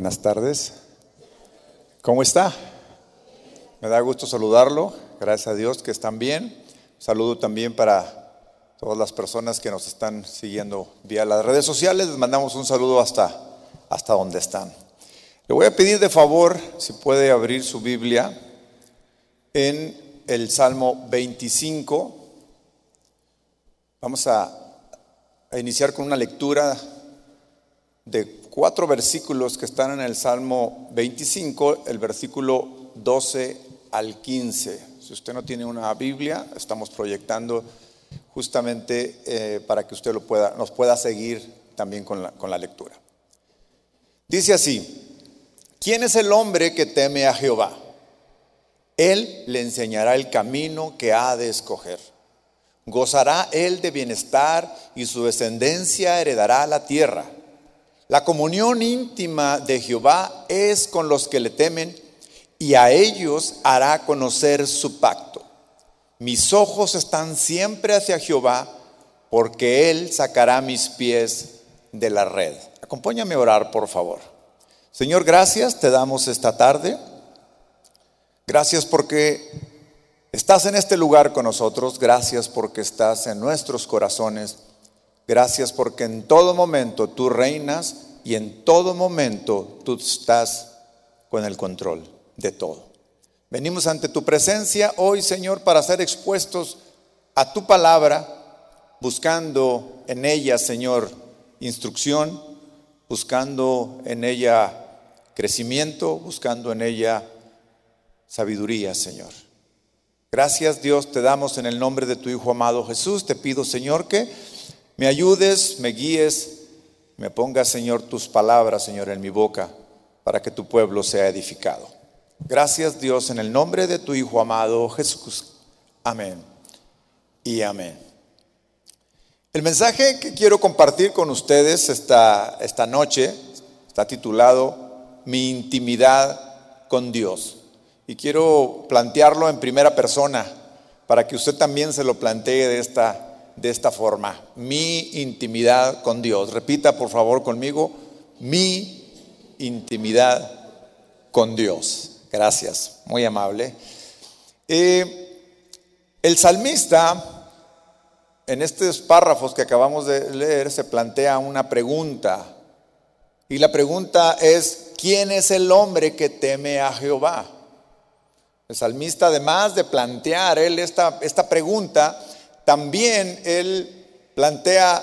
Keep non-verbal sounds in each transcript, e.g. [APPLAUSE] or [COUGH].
Buenas tardes. ¿Cómo está? Me da gusto saludarlo. Gracias a Dios que están bien. Saludo también para todas las personas que nos están siguiendo vía las redes sociales. Les mandamos un saludo hasta, hasta donde están. Le voy a pedir de favor si puede abrir su Biblia en el Salmo 25. Vamos a, a iniciar con una lectura de cuatro versículos que están en el Salmo 25, el versículo 12 al 15. Si usted no tiene una Biblia, estamos proyectando justamente eh, para que usted lo pueda, nos pueda seguir también con la, con la lectura. Dice así, ¿quién es el hombre que teme a Jehová? Él le enseñará el camino que ha de escoger. Gozará él de bienestar y su descendencia heredará la tierra. La comunión íntima de Jehová es con los que le temen y a ellos hará conocer su pacto. Mis ojos están siempre hacia Jehová porque Él sacará mis pies de la red. Acompáñame a orar, por favor. Señor, gracias, te damos esta tarde. Gracias porque estás en este lugar con nosotros. Gracias porque estás en nuestros corazones. Gracias porque en todo momento tú reinas y en todo momento tú estás con el control de todo. Venimos ante tu presencia hoy, Señor, para ser expuestos a tu palabra, buscando en ella, Señor, instrucción, buscando en ella crecimiento, buscando en ella sabiduría, Señor. Gracias Dios te damos en el nombre de tu Hijo amado Jesús. Te pido, Señor, que me ayudes, me guíes, me pongas, Señor, tus palabras, Señor, en mi boca, para que tu pueblo sea edificado. Gracias, Dios, en el nombre de tu Hijo amado Jesús. Amén y amén. El mensaje que quiero compartir con ustedes esta, esta noche está titulado Mi intimidad con Dios. Y quiero plantearlo en primera persona para que usted también se lo plantee de esta de esta forma, mi intimidad con Dios. Repita por favor conmigo, mi intimidad con Dios. Gracias, muy amable. Eh, el salmista, en estos párrafos que acabamos de leer, se plantea una pregunta. Y la pregunta es, ¿quién es el hombre que teme a Jehová? El salmista, además de plantear él esta, esta pregunta, también él plantea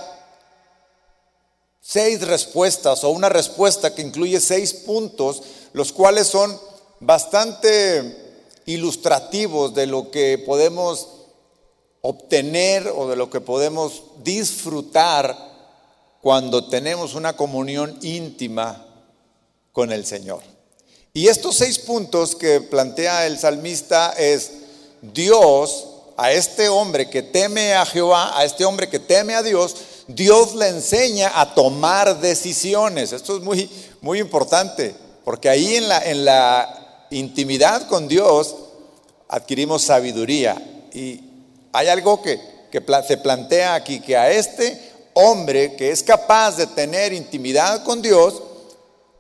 seis respuestas o una respuesta que incluye seis puntos, los cuales son bastante ilustrativos de lo que podemos obtener o de lo que podemos disfrutar cuando tenemos una comunión íntima con el Señor. Y estos seis puntos que plantea el salmista es Dios a este hombre que teme a Jehová, a este hombre que teme a Dios, Dios le enseña a tomar decisiones. Esto es muy, muy importante, porque ahí en la, en la intimidad con Dios adquirimos sabiduría. Y hay algo que, que se plantea aquí, que a este hombre que es capaz de tener intimidad con Dios,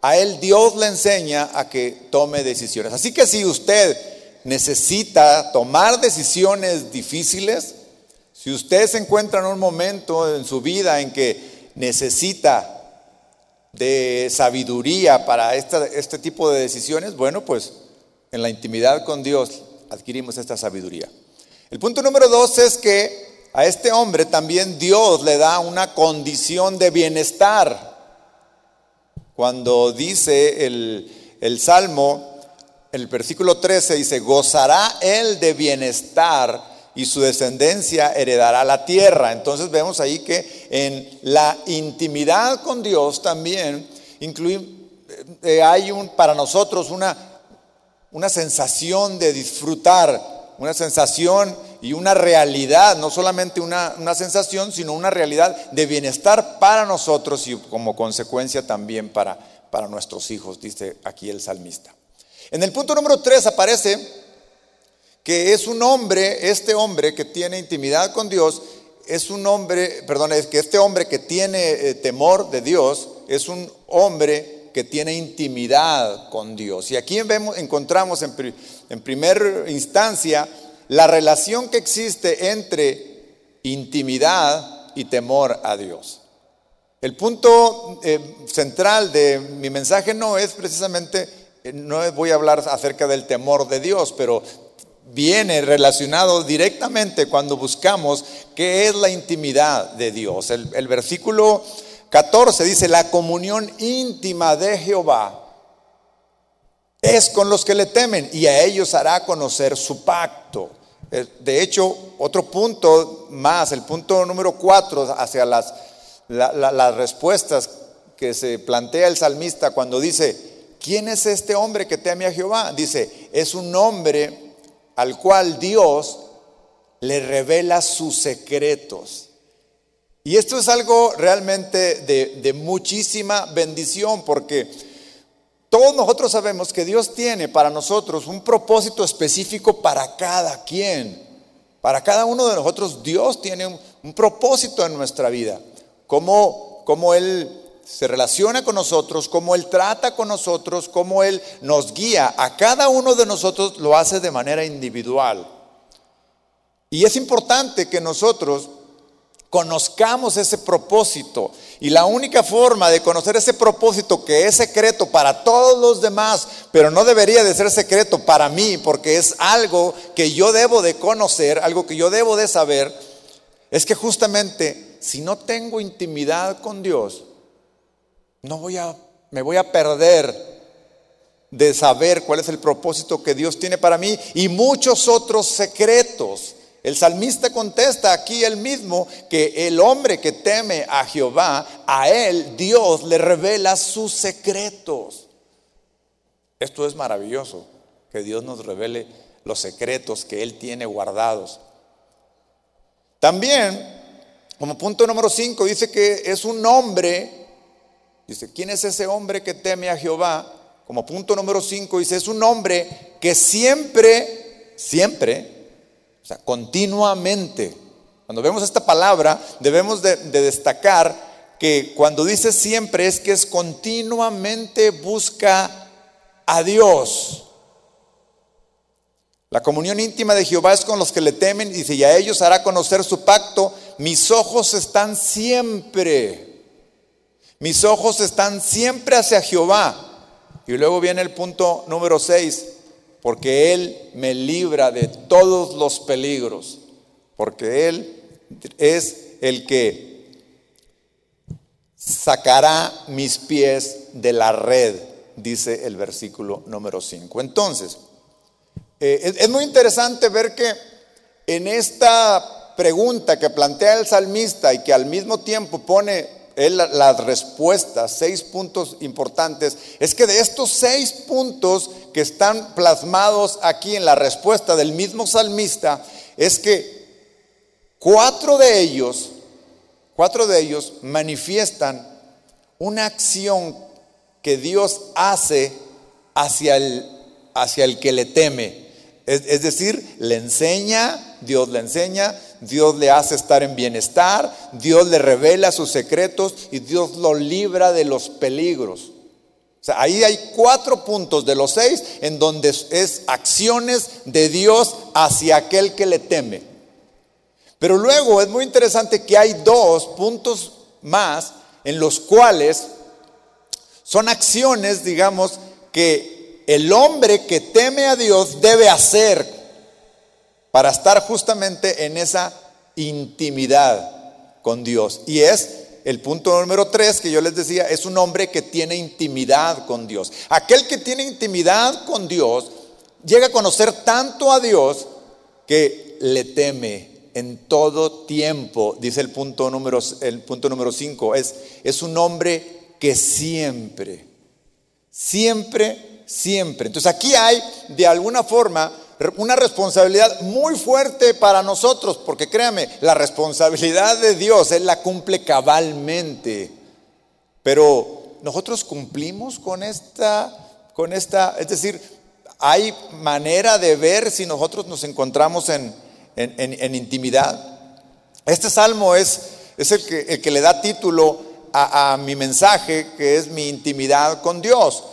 a él Dios le enseña a que tome decisiones. Así que si usted necesita tomar decisiones difíciles, si usted se encuentra en un momento en su vida en que necesita de sabiduría para este tipo de decisiones, bueno, pues en la intimidad con Dios adquirimos esta sabiduría. El punto número dos es que a este hombre también Dios le da una condición de bienestar. Cuando dice el, el Salmo, el versículo 13 dice, gozará él de bienestar y su descendencia heredará la tierra. Entonces vemos ahí que en la intimidad con Dios también incluye, eh, hay un, para nosotros una, una sensación de disfrutar, una sensación y una realidad, no solamente una, una, sensación, sino una realidad de bienestar para nosotros y como consecuencia también para, para nuestros hijos, dice aquí el salmista. En el punto número 3 aparece que es un hombre, este hombre que tiene intimidad con Dios, es un hombre, perdón, es que este hombre que tiene eh, temor de Dios es un hombre que tiene intimidad con Dios. Y aquí encontramos en, en primera instancia la relación que existe entre intimidad y temor a Dios. El punto eh, central de mi mensaje no es precisamente, no voy a hablar acerca del temor de Dios, pero viene relacionado directamente cuando buscamos qué es la intimidad de Dios. El, el versículo 14 dice, la comunión íntima de Jehová es con los que le temen y a ellos hará conocer su pacto. Eh, de hecho, otro punto más, el punto número 4 hacia las las respuestas que se plantea el salmista cuando dice, ¿quién es este hombre que teme a Jehová? Dice, es un hombre al cual Dios le revela sus secretos. Y esto es algo realmente de, muchísima bendición porque todos nosotros sabemos que Dios tiene para nosotros un propósito específico para cada quien. Para cada uno de nosotros Dios tiene un, propósito en nuestra vida cómo, Él se relaciona con nosotros, cómo Él trata con nosotros, cómo Él nos guía. A cada uno de nosotros lo hace de manera individual. Y es importante que nosotros conozcamos ese propósito. Y la única forma de conocer ese propósito que es secreto para todos los demás, pero no debería de ser secreto para mí, porque es algo que yo debo de conocer, algo que yo debo de saber, es que justamente si no tengo intimidad con Dios, no voy a, me voy a perder de saber cuál es el propósito que Dios tiene para mí y muchos otros secretos. El salmista contesta aquí él mismo que el hombre que teme a Jehová, a él Dios le revela sus secretos. Esto es maravilloso, que Dios nos revele los secretos que él tiene guardados. También como punto número 5 dice que es un hombre, dice, ¿quién es ese hombre que teme a Jehová? Como punto número 5 dice, es un hombre que siempre, siempre, o sea, continuamente, cuando vemos esta palabra, debemos de, de destacar que cuando dice siempre es que es continuamente busca a Dios. La comunión íntima de Jehová es con los que le temen, dice, y a ellos hará conocer su pacto mis ojos están siempre, mis ojos están siempre hacia Jehová. Y luego viene el punto número 6, porque Él me libra de todos los peligros, porque Él es el que sacará mis pies de la red, dice el versículo número 5. Entonces, eh, es muy interesante ver que en esta pregunta que plantea el salmista y que al mismo tiempo pone las respuestas, seis puntos importantes, es que de estos seis puntos que están plasmados aquí en la respuesta del mismo salmista, es que cuatro de ellos, cuatro de ellos manifiestan una acción que Dios hace hacia el, hacia el que le teme. Es, decir, le enseña, Dios le enseña, Dios le hace estar en bienestar, Dios le revela sus secretos y Dios lo libra de los peligros. O sea, ahí hay cuatro puntos de los seis en donde es acciones de Dios hacia aquel que le teme. Pero luego es muy interesante que hay dos puntos más en los cuales son acciones, digamos, que el hombre que teme a Dios debe hacer para estar justamente en esa intimidad con Dios. Y es el punto número tres que yo les decía, es un hombre que tiene intimidad con Dios. Aquel que tiene intimidad con Dios llega a conocer tanto a Dios que le teme en todo tiempo, dice el punto número, el punto número cinco, es, es un hombre que siempre, siempre siempre. Entonces aquí hay de alguna forma una responsabilidad muy fuerte para nosotros, porque créame, la responsabilidad de Dios Él la cumple cabalmente. Pero nosotros cumplimos con esta, con esta, es decir, hay manera de ver si nosotros nos encontramos en, en, intimidad. Este salmo es, es el, que, el que le da título a, mi mensaje, que es mi intimidad con Dios.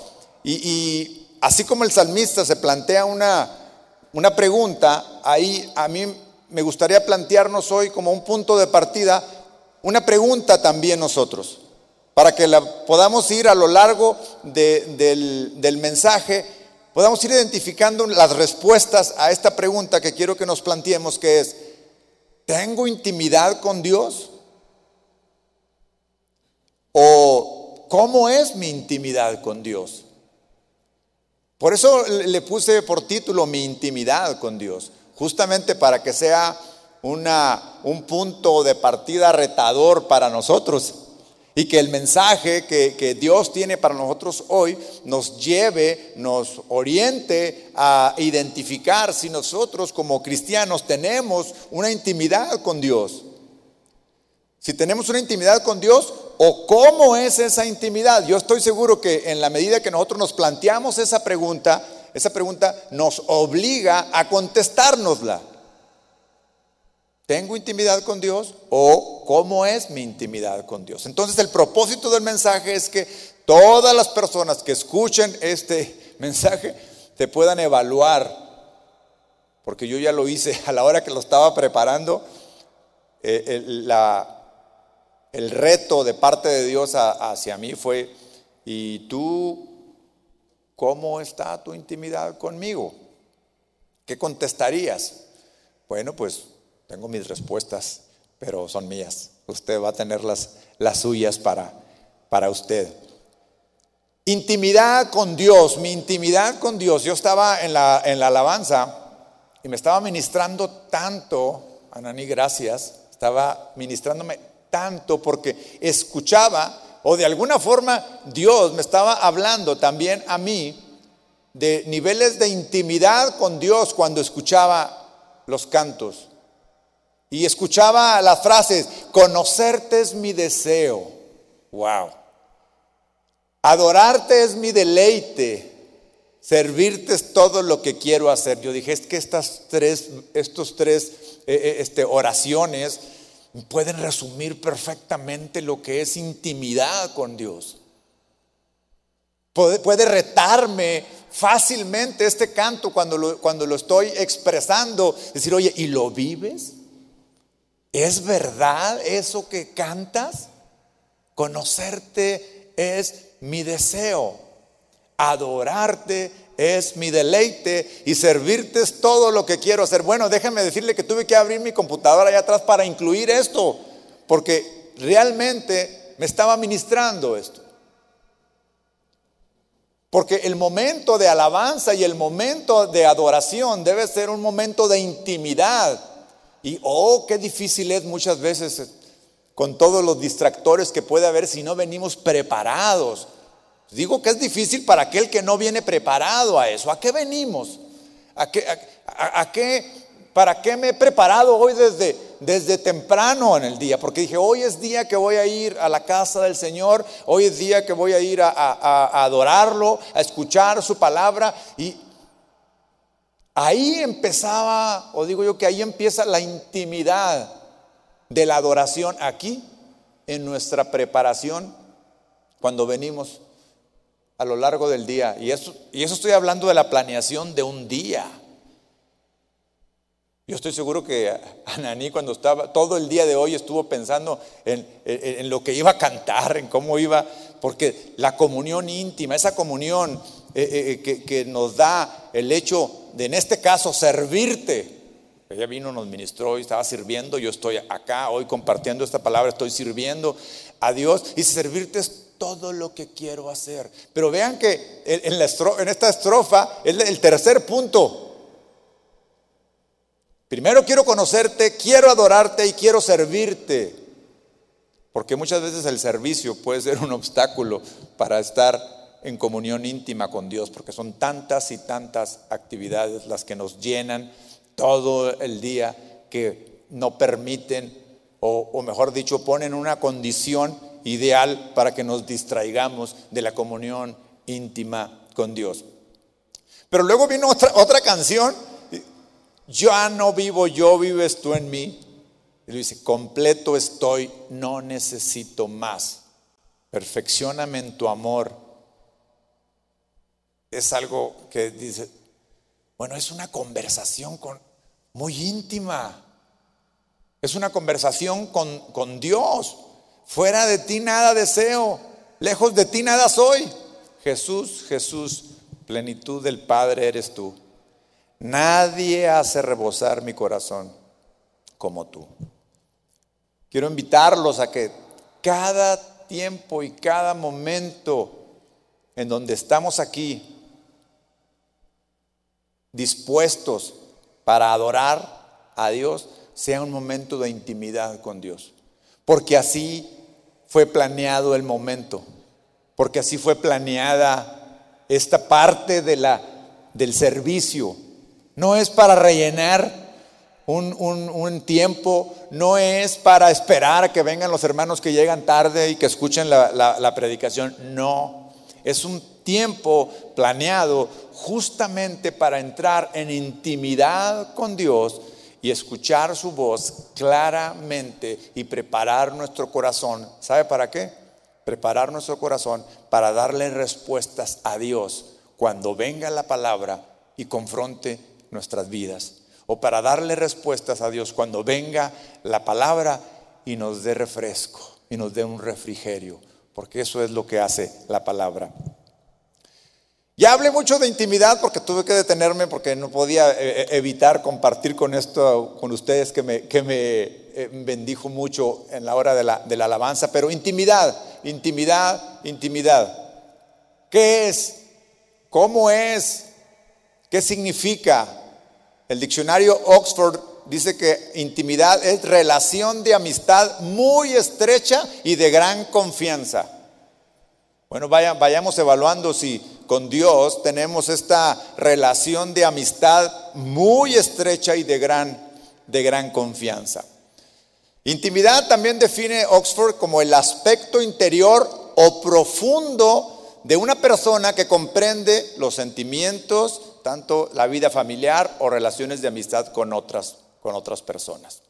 Y, así como el salmista se plantea una, una pregunta, ahí a mí me gustaría plantearnos hoy como un punto de partida una pregunta también nosotros, para que podamos ir a lo largo del, del mensaje, podamos ir identificando las respuestas a esta pregunta que quiero que nos planteemos, que es, ¿tengo intimidad con Dios? ¿O cómo es mi intimidad con Dios? Por eso le puse por título mi intimidad con Dios, justamente para que sea una, un punto de partida retador para nosotros y que el mensaje que, que, Dios tiene para nosotros hoy nos lleve, nos oriente a identificar si nosotros como cristianos tenemos una intimidad con Dios. Si tenemos una intimidad con Dios o cómo es esa intimidad. Yo estoy seguro que en la medida que nosotros nos planteamos esa pregunta, esa pregunta nos obliga a contestárnosla. ¿Tengo intimidad con Dios o cómo es mi intimidad con Dios? Entonces el propósito del mensaje es que todas las personas que escuchen este [LAUGHS] mensaje te puedan evaluar, porque yo ya lo hice [LAUGHS] a la hora que lo estaba preparando, eh, el, reto de parte de Dios hacia mí fue, ¿y tú cómo está tu intimidad conmigo? ¿Qué contestarías? Bueno, pues tengo mis respuestas, pero son mías. Usted va a tener las, las suyas para, para usted. Intimidad con Dios, mi intimidad con Dios. Yo estaba en la, en la alabanza y me estaba ministrando tanto, Ananí, gracias, estaba ministrándome tanto porque escuchaba, o de alguna forma Dios me estaba hablando también a mí de niveles de intimidad con Dios cuando escuchaba los cantos. Y escuchaba las frases, conocerte es mi deseo. Wow. Adorarte es mi deleite. Servirte es todo lo que quiero hacer. Yo dije, es que estas tres, estos tres eh, eh, este, oraciones pueden resumir perfectamente lo que es intimidad con Dios. Puede, retarme fácilmente este canto cuando lo, cuando lo estoy expresando. Decir, oye, ¿y lo vives? ¿Es verdad eso que cantas? Conocerte es mi deseo. Adorarte es mi deleite y servirte es todo lo que quiero hacer. Bueno, déjame decirle que tuve que abrir mi computadora allá atrás para incluir esto, porque realmente me estaba ministrando esto. Porque el momento de alabanza y el momento de adoración debe ser un momento de intimidad y oh, qué difícil es muchas veces con todos los distractores que puede haber si no venimos preparados. Digo que es difícil para aquel que no viene preparado a eso. ¿A qué venimos? ¿A qué, ¿Para qué me he preparado hoy desde, desde temprano en el día? Porque dije, hoy es día que voy a ir a la casa del Señor, hoy es día que voy a ir a, a adorarlo, a escuchar su palabra. Y, Ahí empezaba, o digo yo que ahí empieza la intimidad de la adoración aquí, en nuestra preparación, cuando venimos a lo largo del día. Y eso, y eso estoy hablando de la planeación de un día. Yo estoy seguro que Ananí cuando estaba, todo el día de hoy estuvo pensando en, en, lo que iba a cantar, en cómo iba, porque la comunión íntima, esa comunión eh, eh, eh, que, que nos da el hecho de, en este caso, servirte. Ella vino, nos ministró y estaba sirviendo. Yo estoy acá hoy compartiendo esta palabra, estoy sirviendo a Dios. Y servirte es todo lo que quiero hacer. Pero vean que en, esta estrofa es el tercer punto. Primero quiero conocerte, quiero adorarte y quiero servirte. Porque muchas veces el servicio puede ser un obstáculo para estar en comunión íntima con Dios, porque son tantas y tantas actividades las que nos llenan todo el día que no permiten, o, mejor dicho, ponen una condición ideal para que nos distraigamos de la comunión íntima con Dios. Pero luego vino otra, otra canción, ya no vivo yo, vives tú en mí. Y dice, completo estoy, no necesito más. perfeccioname en tu amor, es algo que dice, bueno, es una conversación con, muy íntima. Es una conversación con, con Dios. Fuera de ti nada deseo, lejos de ti nada soy. Jesús, Jesús, plenitud del Padre eres tú. Nadie hace rebosar mi corazón como tú. Quiero invitarlos a que cada tiempo y cada momento en donde estamos aquí, dispuestos para adorar a Dios, sea un momento de intimidad con Dios. Porque así fue planeado el momento, porque así fue planeada esta parte de la, del servicio. No es para rellenar un, tiempo, no es para esperar a que vengan los hermanos que llegan tarde y que escuchen la, la predicación, no, es un tiempo planeado justamente para entrar en intimidad con Dios y escuchar su voz claramente y preparar nuestro corazón. ¿Sabe para qué? Preparar nuestro corazón para darle respuestas a Dios cuando venga la palabra y confronte nuestras vidas. O para darle respuestas a Dios cuando venga la palabra y nos dé refresco y nos dé un refrigerio. Porque eso es lo que hace la palabra. Ya hablé mucho de intimidad porque tuve que detenerme porque no podía eh, eh, evitar compartir con esto con ustedes que me, que me eh, bendijo mucho en la hora de la, de la alabanza, pero intimidad, intimidad, intimidad. ¿Qué es? ¿Cómo es? ¿Qué significa? El diccionario Oxford dice que intimidad es relación de amistad muy estrecha y de gran confianza. Bueno, vayamos evaluando si con Dios tenemos esta relación de amistad muy estrecha y de gran, de gran confianza. Intimidad también define Oxford como el aspecto interior o profundo de una persona que comprende los sentimientos, tanto la vida familiar o relaciones de amistad con otras, con otras personas.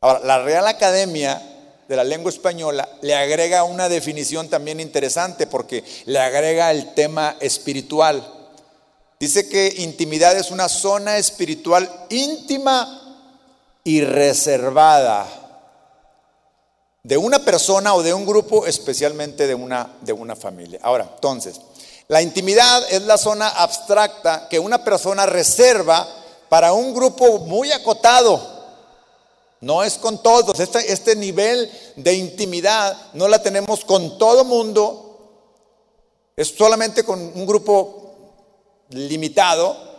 Ahora, la Real Academia de la lengua española le agrega una definición también interesante porque le agrega el tema espiritual. Dice que intimidad es una zona espiritual íntima y reservada de una persona o de un grupo, especialmente de una, de una familia. Ahora, entonces, la intimidad es la zona abstracta que una persona reserva para un grupo muy acotado no es con todos. Este, este, nivel de intimidad no la tenemos con todo mundo. Es solamente con un grupo limitado.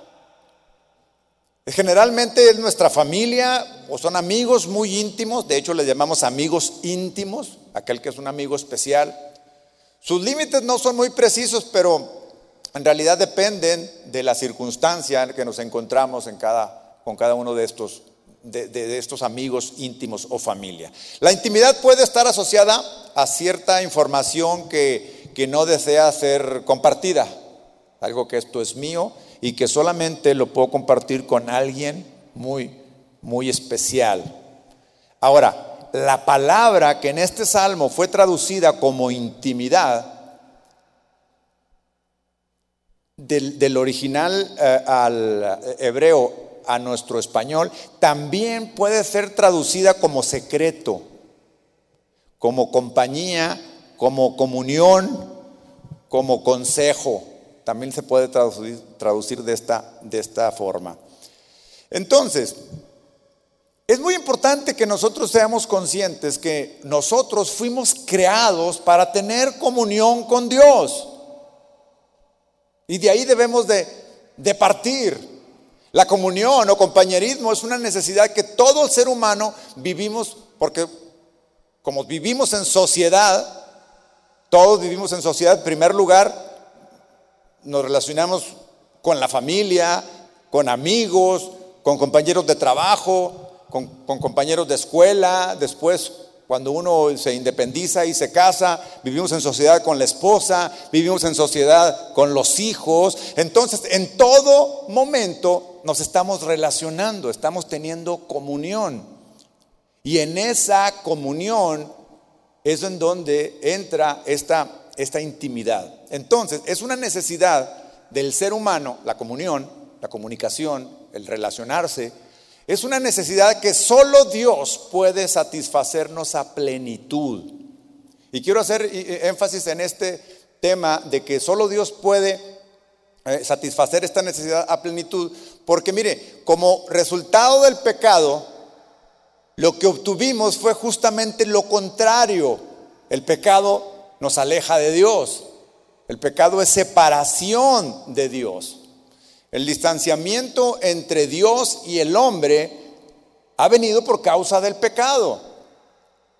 Generalmente es nuestra familia o son amigos muy íntimos. De hecho, le llamamos amigos íntimos, aquel que es un amigo especial. Sus límites no son muy precisos, pero en realidad dependen de la circunstancia en que nos encontramos en cada, con cada uno de estos de, estos amigos íntimos o familia. La intimidad puede estar asociada a cierta información que, que no desea ser compartida, algo que esto es mío y que solamente lo puedo compartir con alguien muy, muy especial. Ahora, la palabra que en este salmo fue traducida como intimidad, del, original eh, al hebreo a nuestro español, también puede ser traducida como secreto, como compañía, como comunión, como consejo. También se puede traducir, de, esta, de esta forma. Entonces, es muy importante que nosotros seamos conscientes que nosotros fuimos creados para tener comunión con Dios. Y de ahí debemos de, de partir. La comunión o compañerismo es una necesidad que todo el ser humano vivimos porque como vivimos en sociedad, todos vivimos en sociedad, en primer lugar nos relacionamos con la familia, con amigos, con compañeros de trabajo, con, con compañeros de escuela, después cuando uno se independiza y se casa, vivimos en sociedad con la esposa, vivimos en sociedad con los hijos. Entonces, en todo momento nos estamos relacionando, estamos teniendo comunión. Y en esa comunión es en donde entra esta, esta intimidad. Entonces, es una necesidad del ser humano, la comunión, la comunicación, el relacionarse, es una necesidad que solo Dios puede satisfacernos a plenitud. Y quiero hacer énfasis en este tema de que solo Dios puede eh, satisfacer esta necesidad a plenitud, porque mire, como resultado del pecado, lo que obtuvimos fue justamente lo contrario. El pecado nos aleja de Dios. El pecado es separación de Dios. El distanciamiento entre Dios y el hombre ha venido por causa del pecado.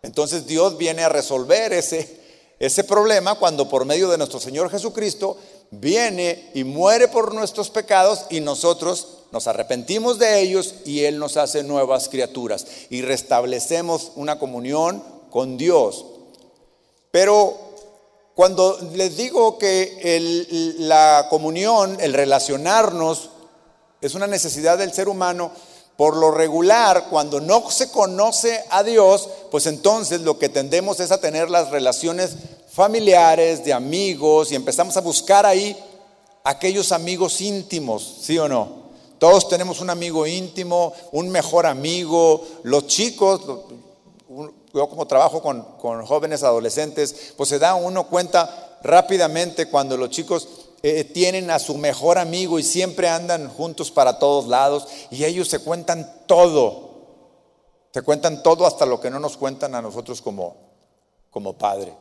Entonces Dios viene a resolver ese, ese problema cuando por medio de nuestro Señor Jesucristo viene y muere por nuestros pecados y nosotros nos arrepentimos de ellos y Él nos hace nuevas criaturas y restablecemos una comunión con Dios. Pero cuando les digo que la comunión, el relacionarnos, es una necesidad del ser humano, por lo regular, cuando no se conoce a Dios, pues entonces lo que tendemos es a tener las relaciones familiares, de amigos, y empezamos a buscar ahí aquellos amigos íntimos, ¿sí o no? Todos tenemos un amigo íntimo, un mejor amigo, los chicos, yo como trabajo con, jóvenes adolescentes, pues se da uno cuenta rápidamente cuando los chicos eh, tienen a su mejor amigo y siempre andan juntos para todos lados y ellos se cuentan todo, se cuentan todo hasta lo que no nos cuentan a nosotros como, como padre,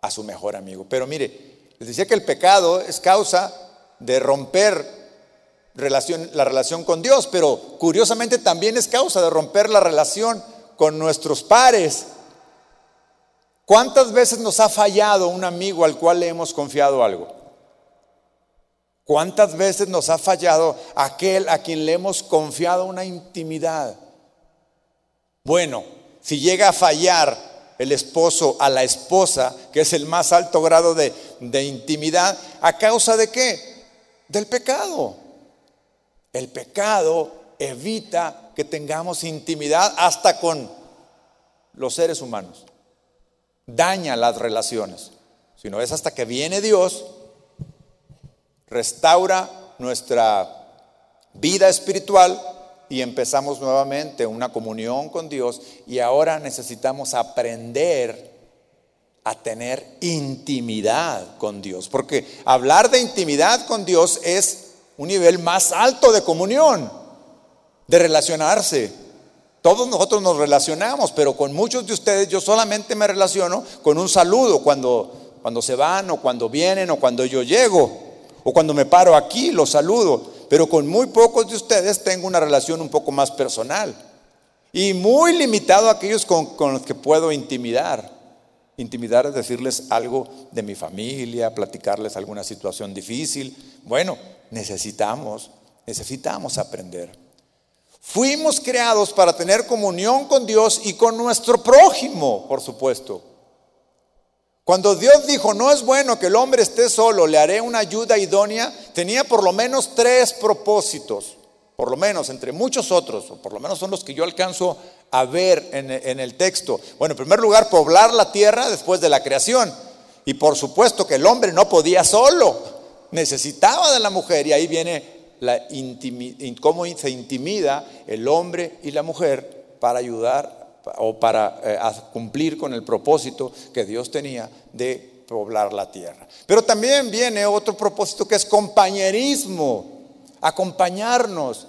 a su mejor amigo. Pero mire, les decía que el pecado es causa de romper relación, la relación con Dios, pero curiosamente también es causa de romper la relación con nuestros pares. ¿Cuántas veces nos ha fallado un amigo al cual le hemos confiado algo? ¿Cuántas veces nos ha fallado aquel a quien le hemos confiado una intimidad? Bueno, si llega a fallar el esposo a la esposa, que es el más alto grado de, intimidad, ¿a causa de qué? Del pecado. El pecado evita que tengamos intimidad hasta con los seres humanos. Daña las relaciones. Si no es hasta que viene Dios, restaura nuestra vida espiritual y empezamos nuevamente una comunión con Dios y ahora necesitamos aprender a tener intimidad con Dios, porque hablar de intimidad con Dios es un nivel más alto de comunión, de relacionarse. Todos nosotros nos relacionamos, pero con muchos de ustedes yo solamente me relaciono con un saludo cuando, cuando se van o cuando vienen o cuando yo llego o cuando me paro aquí, los saludo. Pero con muy pocos de ustedes tengo una relación un poco más personal y muy limitado a aquellos con, con los que puedo intimidar. Intimidar es decirles algo de mi familia, platicarles alguna situación difícil. Bueno, necesitamos, necesitamos aprender. Fuimos creados para tener comunión con Dios y con nuestro prójimo, por supuesto. Cuando Dios dijo, no es bueno que el hombre esté solo, le haré una ayuda idónea, tenía por lo menos tres propósitos, por lo menos entre muchos otros, o por lo menos son los que yo alcanzo a ver en, en el texto. Bueno, en primer lugar, poblar la tierra después de la creación. Y por supuesto que el hombre no podía solo necesitaba de la mujer y ahí viene la cómo se intimida el hombre y la mujer para ayudar o para eh, cumplir con el propósito que Dios tenía de poblar la tierra. Pero también viene otro propósito que es compañerismo, acompañarnos.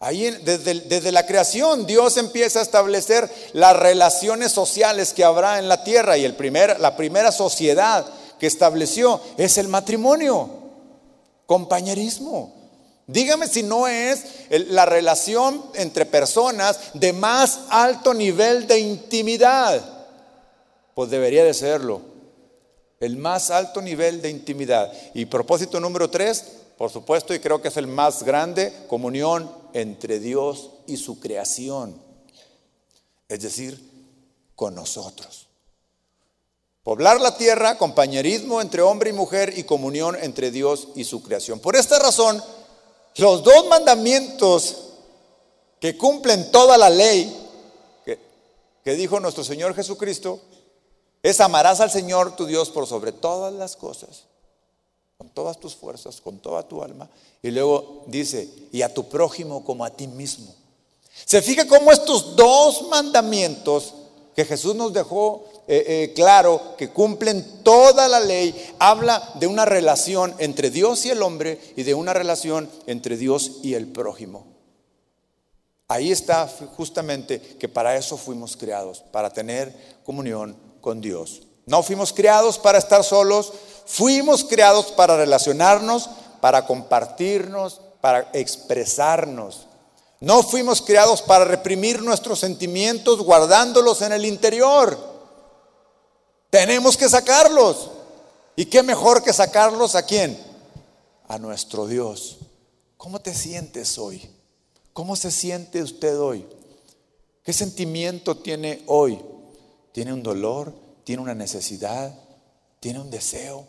Ahí desde, desde, la creación Dios empieza a establecer las relaciones sociales que habrá en la tierra y el primer, la primera sociedad que estableció es el matrimonio compañerismo. Dígame si no es la relación entre personas de más alto nivel de intimidad. Pues debería de serlo. El más alto nivel de intimidad. Y propósito número tres, por supuesto, y creo que es el más grande, comunión entre Dios y su creación. Es decir, con nosotros. Poblar la tierra, compañerismo entre hombre y mujer y comunión entre Dios y su creación. Por esta razón, los dos mandamientos que cumplen toda la ley que, dijo nuestro Señor Jesucristo es amarás al Señor tu Dios por sobre todas las cosas, con todas tus fuerzas, con toda tu alma. Y luego dice, y a tu prójimo como a ti mismo. Se fija cómo estos dos mandamientos que Jesús nos dejó eh, eh, claro, que cumplen toda la ley, habla de una relación entre Dios y el hombre y de una relación entre Dios y el prójimo. Ahí está justamente que para eso fuimos creados, para tener comunión con Dios. No fuimos creados para estar solos, fuimos creados para relacionarnos, para compartirnos, para expresarnos. No fuimos creados para reprimir nuestros sentimientos guardándolos en el interior. Tenemos que sacarlos. ¿Y qué mejor que sacarlos a quién? A nuestro Dios. ¿Cómo te sientes hoy? ¿Cómo se siente usted hoy? ¿Qué sentimiento tiene hoy? ¿Tiene un dolor? ¿Tiene una necesidad? ¿Tiene un deseo?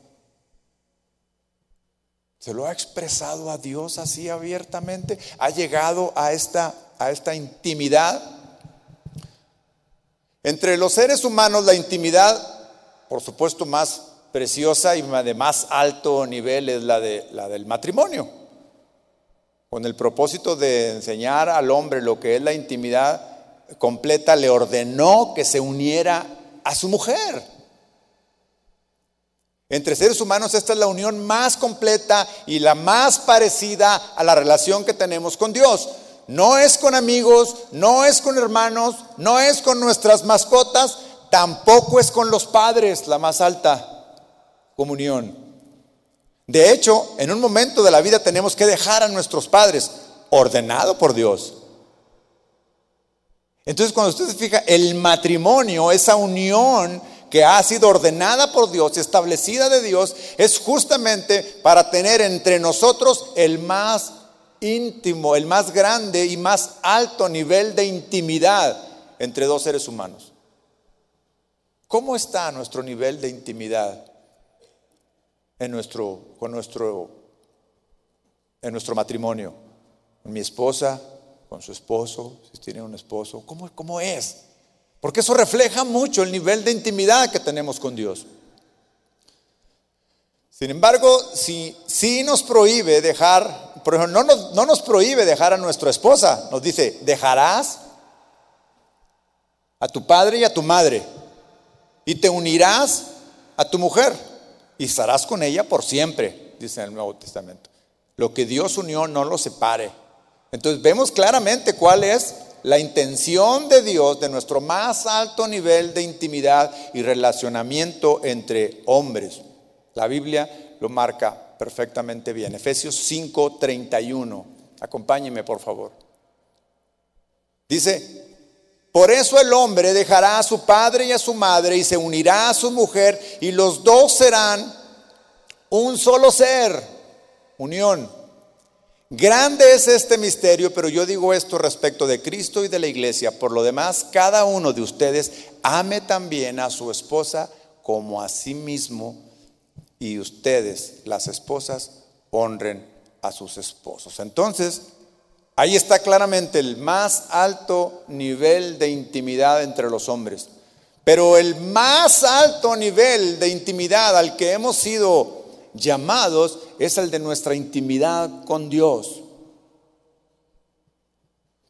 ¿Se lo ha expresado a Dios así abiertamente? ¿Ha llegado a esta, a esta intimidad? Entre los seres humanos la intimidad, por supuesto, más preciosa y de más alto nivel es la, de, la del matrimonio. Con el propósito de enseñar al hombre lo que es la intimidad completa, le ordenó que se uniera a su mujer. Entre seres humanos esta es la unión más completa y la más parecida a la relación que tenemos con Dios. No es con amigos, no es con hermanos, no es con nuestras mascotas, tampoco es con los padres la más alta comunión. De hecho, en un momento de la vida tenemos que dejar a nuestros padres, ordenado por Dios. Entonces, cuando usted se fija, el matrimonio, esa unión que ha sido ordenada por Dios, establecida de Dios, es justamente para tener entre nosotros el más íntimo, el más grande y más alto nivel de intimidad entre dos seres humanos. ¿Cómo está nuestro nivel de intimidad en nuestro, con nuestro, en nuestro matrimonio? mi esposa, con su esposo, si tiene un esposo, ¿cómo, cómo es? Porque eso refleja mucho el nivel de intimidad que tenemos con Dios. Sin embargo, si, si nos prohíbe dejar, por ejemplo, no no nos prohíbe dejar a nuestra esposa, nos dice, dejarás a tu padre y a tu madre y te unirás a tu mujer y estarás con ella por siempre, dice en el Nuevo Testamento. Lo que Dios unió no lo separe. Entonces vemos claramente cuál es la intención de Dios de nuestro más alto nivel de intimidad y relacionamiento entre hombres. La Biblia lo marca perfectamente bien. Efesios 5:31. Acompáñeme, por favor. Dice, por eso el hombre dejará a su padre y a su madre y se unirá a su mujer y los dos serán un solo ser, unión. Grande es este misterio, pero yo digo esto respecto de Cristo y de la iglesia. Por lo demás, cada uno de ustedes ame también a su esposa como a sí mismo y ustedes, las esposas, honren a sus esposos. Entonces, ahí está claramente el más alto nivel de intimidad entre los hombres. Pero el más alto nivel de intimidad al que hemos sido llamados es el de nuestra intimidad con Dios.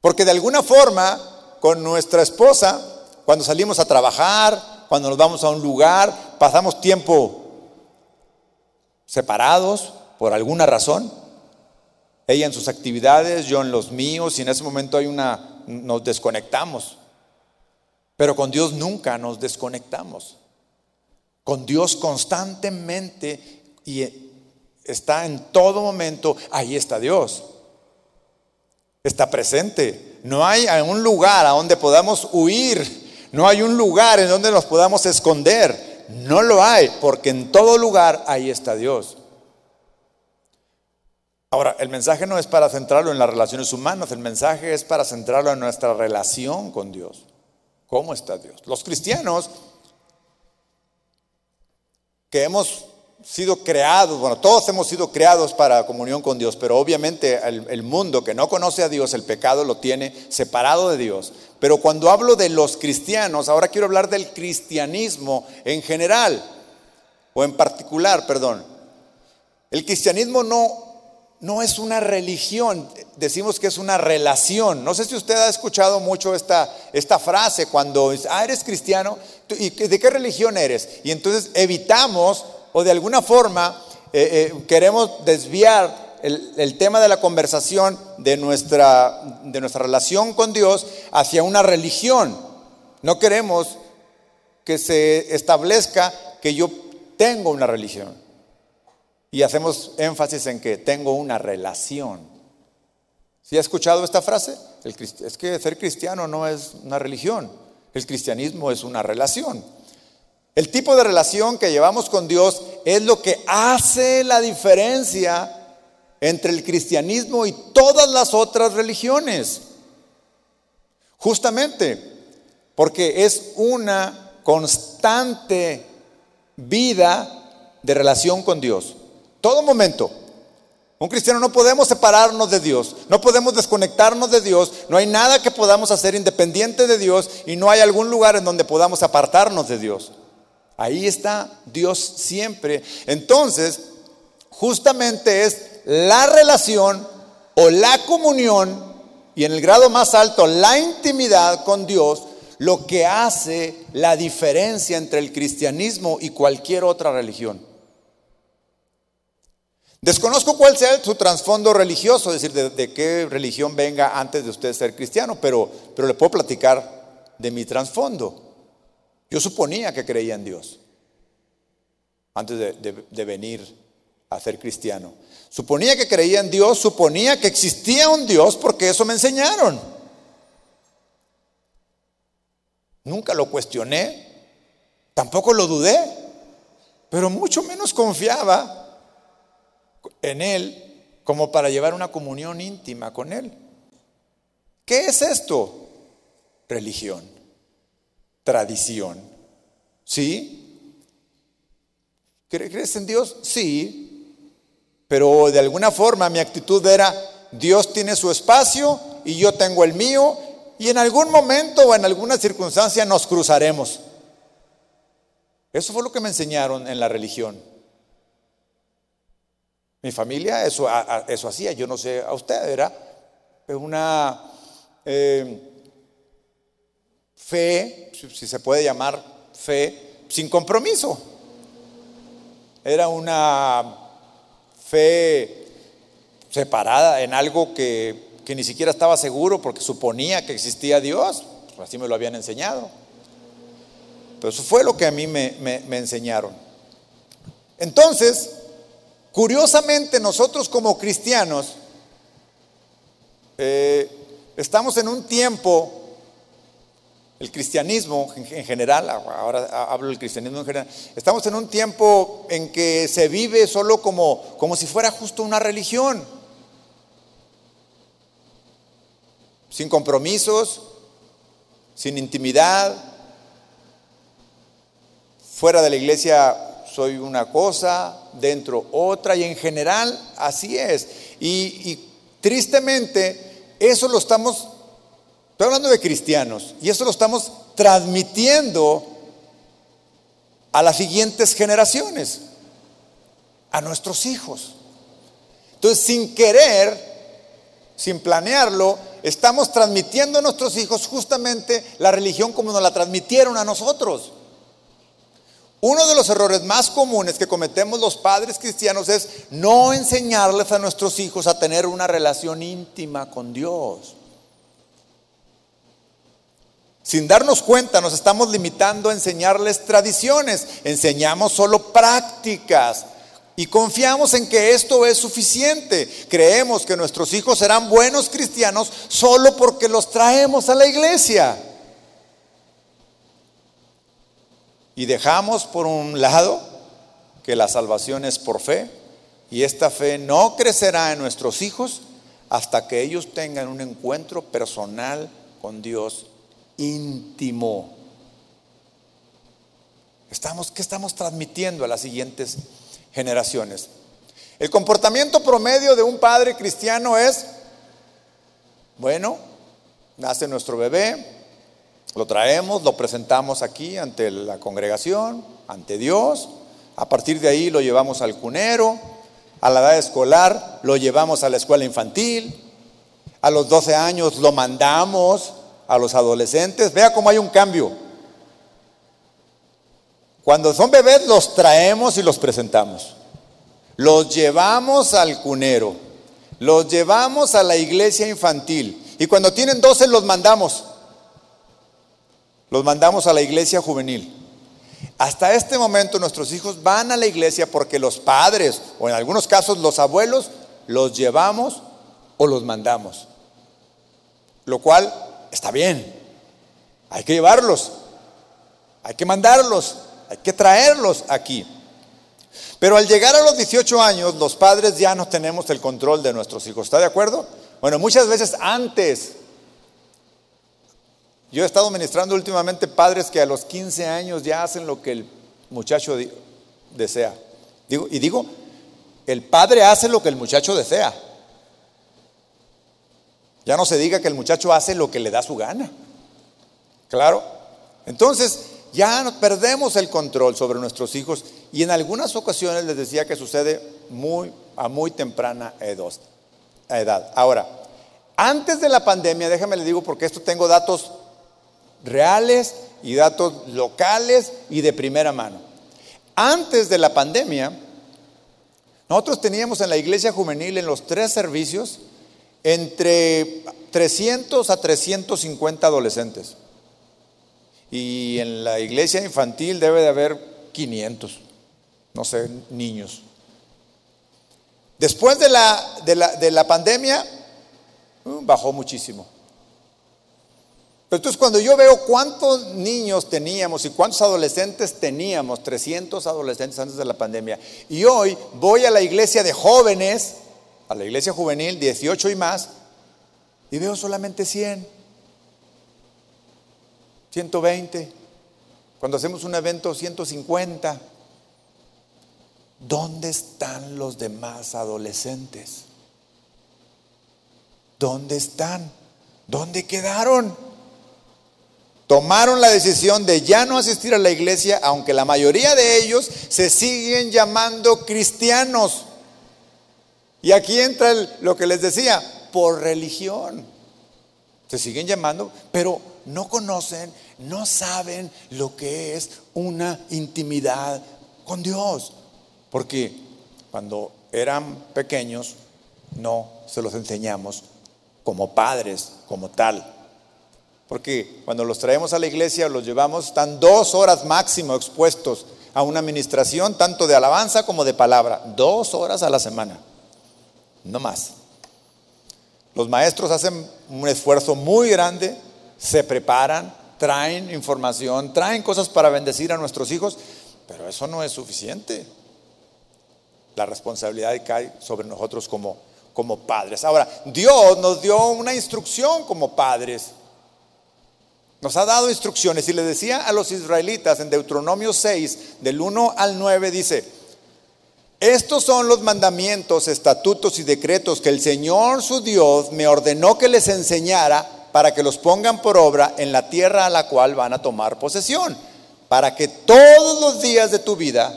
Porque de alguna forma, con nuestra esposa, cuando salimos a trabajar, cuando nos vamos a un lugar, pasamos tiempo separados por alguna razón. Ella en sus actividades, yo en los míos, y en ese momento hay una, nos desconectamos. Pero con Dios nunca nos desconectamos. Con Dios constantemente y está en todo momento, ahí está Dios. Está presente. No hay un lugar a donde podamos huir. No hay un lugar en donde nos podamos esconder. No lo hay, porque en todo lugar ahí está Dios. Ahora, el mensaje no es para centrarlo en las relaciones humanas, el mensaje es para centrarlo en nuestra relación con Dios. ¿Cómo está Dios? Los cristianos que hemos sido creados, bueno, todos hemos sido creados para comunión con Dios, pero obviamente el, mundo que no conoce a Dios, el pecado lo tiene separado de Dios. pero cuando hablo de los cristianos, ahora quiero hablar del cristianismo en general, o en particular, perdón. El cristianismo no, no es una religión, decimos que es una relación. No sé si usted ha escuchado mucho esta, esta frase cuando, ah, eres cristiano, ¿y de qué religión eres? Y entonces evitamos o de alguna forma eh, eh, queremos desviar el, tema de la conversación de nuestra, de nuestra relación con Dios hacia una religión. No queremos que se establezca que yo tengo una religión. Y hacemos énfasis en que tengo una relación. ¿Sí ha escuchado esta frase? es que ser cristiano no es una religión. El cristianismo es una relación. El tipo de relación que llevamos con Dios es lo que hace la diferencia entre el cristianismo y todas las otras religiones. Justamente porque es una constante vida de relación con Dios. Todo momento. Un cristiano no podemos separarnos de Dios, no podemos desconectarnos de Dios, no hay nada que podamos hacer independiente de Dios y no hay algún lugar en donde podamos apartarnos de Dios. Ahí está Dios siempre. Entonces, justamente es la relación o la comunión y en el grado más alto la intimidad con Dios lo que hace la diferencia entre el cristianismo y cualquier otra religión. Desconozco cuál sea su trasfondo religioso, es decir, de, qué religión venga antes de usted ser cristiano, pero, pero le puedo platicar de mi trasfondo. Yo suponía que creía en Dios antes de venir a ser cristiano. Suponía que creía en Dios, suponía que existía un Dios porque eso me enseñaron. Nunca lo cuestioné, tampoco lo dudé, pero mucho menos confiaba en Él como para llevar una comunión íntima con Él. ¿Qué es esto? Religión, tradición. ¿Sí? ¿Crees en Dios? Sí, pero de alguna forma mi actitud era, Dios tiene su espacio y yo tengo el mío y en algún momento o en alguna circunstancia nos cruzaremos. Eso fue lo que me enseñaron en la religión. Mi familia eso, eso hacía, yo no sé a usted, era una eh, fe, si se puede llamar fe, sin compromiso. Era una fe separada en algo que, ni siquiera estaba seguro porque suponía que existía Dios, pues así me lo habían enseñado. Pero eso fue lo que a mí me, enseñaron. Entonces, curiosamente nosotros como cristianos eh, estamos en un tiempo el cristianismo en general, ahora hablo del cristianismo en general, estamos en un tiempo en que se vive solo como, como si fuera justo una religión, sin compromisos, sin intimidad, fuera de la iglesia soy una cosa, dentro otra, y en general así es. Y, tristemente eso lo estamos Estoy hablando de cristianos y eso lo estamos transmitiendo a las siguientes generaciones, a nuestros hijos. Entonces, sin querer, sin planearlo, estamos transmitiendo a nuestros hijos justamente la religión como nos la transmitieron a nosotros. Uno de los errores más comunes que cometemos los padres cristianos es no enseñarles a nuestros hijos a tener una relación íntima con Dios. Sin darnos cuenta nos estamos limitando a enseñarles tradiciones, enseñamos solo prácticas y confiamos en que esto es suficiente. Creemos que nuestros hijos serán buenos cristianos solo porque los traemos a la iglesia. Y dejamos por un lado que la salvación es por fe y esta fe no crecerá en nuestros hijos hasta que ellos tengan un encuentro personal con Dios íntimo. Estamos, ¿Qué estamos transmitiendo a las siguientes generaciones? El comportamiento promedio de un padre cristiano es, bueno, nace nuestro bebé, Lo traemos, lo presentamos aquí ante la congregación, ante Dios. A partir de ahí lo llevamos al cunero. A la edad escolar lo llevamos a la escuela infantil. A los 12 años lo mandamos a los adolescentes. Vea cómo hay un cambio. Cuando son bebés los traemos y los presentamos. Los llevamos al cunero. Los llevamos a la iglesia infantil. Y cuando tienen 12 los mandamos. Los mandamos a la iglesia juvenil. Hasta este momento nuestros hijos van a la iglesia porque los padres, o en algunos casos los abuelos, los llevamos o los mandamos. Lo cual está bien. Hay que llevarlos, hay que mandarlos, hay que traerlos aquí. Pero al llegar a los 18 años, los padres ya no tenemos el control de nuestros hijos. ¿Está de acuerdo? Bueno, muchas veces antes. Yo he estado ministrando últimamente padres que a los 15 años ya hacen lo que el muchacho desea. Y digo, el padre hace lo que el muchacho desea. Ya no se diga que el muchacho hace lo que le da su gana. Claro. Entonces, ya perdemos el control sobre nuestros hijos y en algunas ocasiones les decía que sucede muy, a muy temprana edad. Ahora, antes de la pandemia, déjame le digo porque esto tengo datos reales y datos locales y de primera mano. Antes de la pandemia, nosotros teníamos en la iglesia juvenil en los tres servicios entre 300 a 350 adolescentes. Y en la iglesia infantil debe de haber 500, no sé, niños. Después de la, de la, pandemia, uh, bajó muchísimo. Entonces cuando yo veo cuántos niños teníamos y cuántos adolescentes teníamos, 300 adolescentes antes de la pandemia, y hoy voy a la iglesia de jóvenes, a la iglesia juvenil, 18 y más, y veo solamente 100, 120, cuando hacemos un evento 150. ¿Dónde están los demás adolescentes? ¿Dónde están? ¿Dónde quedaron? Tomaron la decisión de ya no asistir a la iglesia, aunque la mayoría de ellos se siguen llamando cristianos. Y aquí entra lo que les decía, por religión. Se siguen llamando, pero no conocen, no saben lo que es una intimidad con Dios. Porque cuando eran pequeños no se los enseñamos como padres, como tal. Porque cuando los traemos a la iglesia, los llevamos, están dos horas máximo expuestos a una administración, tanto de alabanza como de palabra. Dos horas a la semana, no más. Los maestros hacen un esfuerzo muy grande, se preparan, traen información, traen cosas para bendecir a nuestros hijos, pero eso no es suficiente la responsabilidad cae sobre nosotros como, como padres. Ahora, Dios nos dio una instrucción como padres. Nos ha dado instrucciones y le decía a los israelitas en Deuteronomio 6, del 1 al 9, dice, estos son los mandamientos, estatutos y decretos que el Señor su Dios me ordenó que les enseñara para que los pongan por obra en la tierra a la cual van a tomar posesión, para que todos los días de tu vida,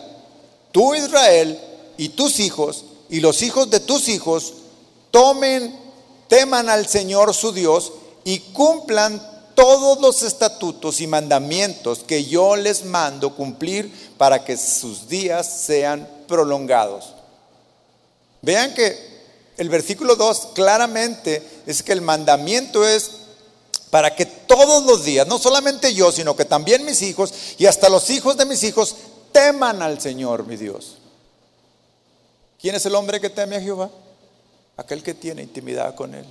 tú Israel, y tus hijos y los hijos de tus hijos tomen, teman al Señor su Dios y cumplan todos los estatutos y mandamientos que yo les mando cumplir para que sus días sean prolongados. Vean que el versículo 2 claramente es que el mandamiento es para que todos los días, no solamente yo, sino que también mis hijos y hasta los hijos de mis hijos teman al Señor mi Dios. ¿Quién es el hombre que teme a Jehová? Aquel que tiene intimidad con él.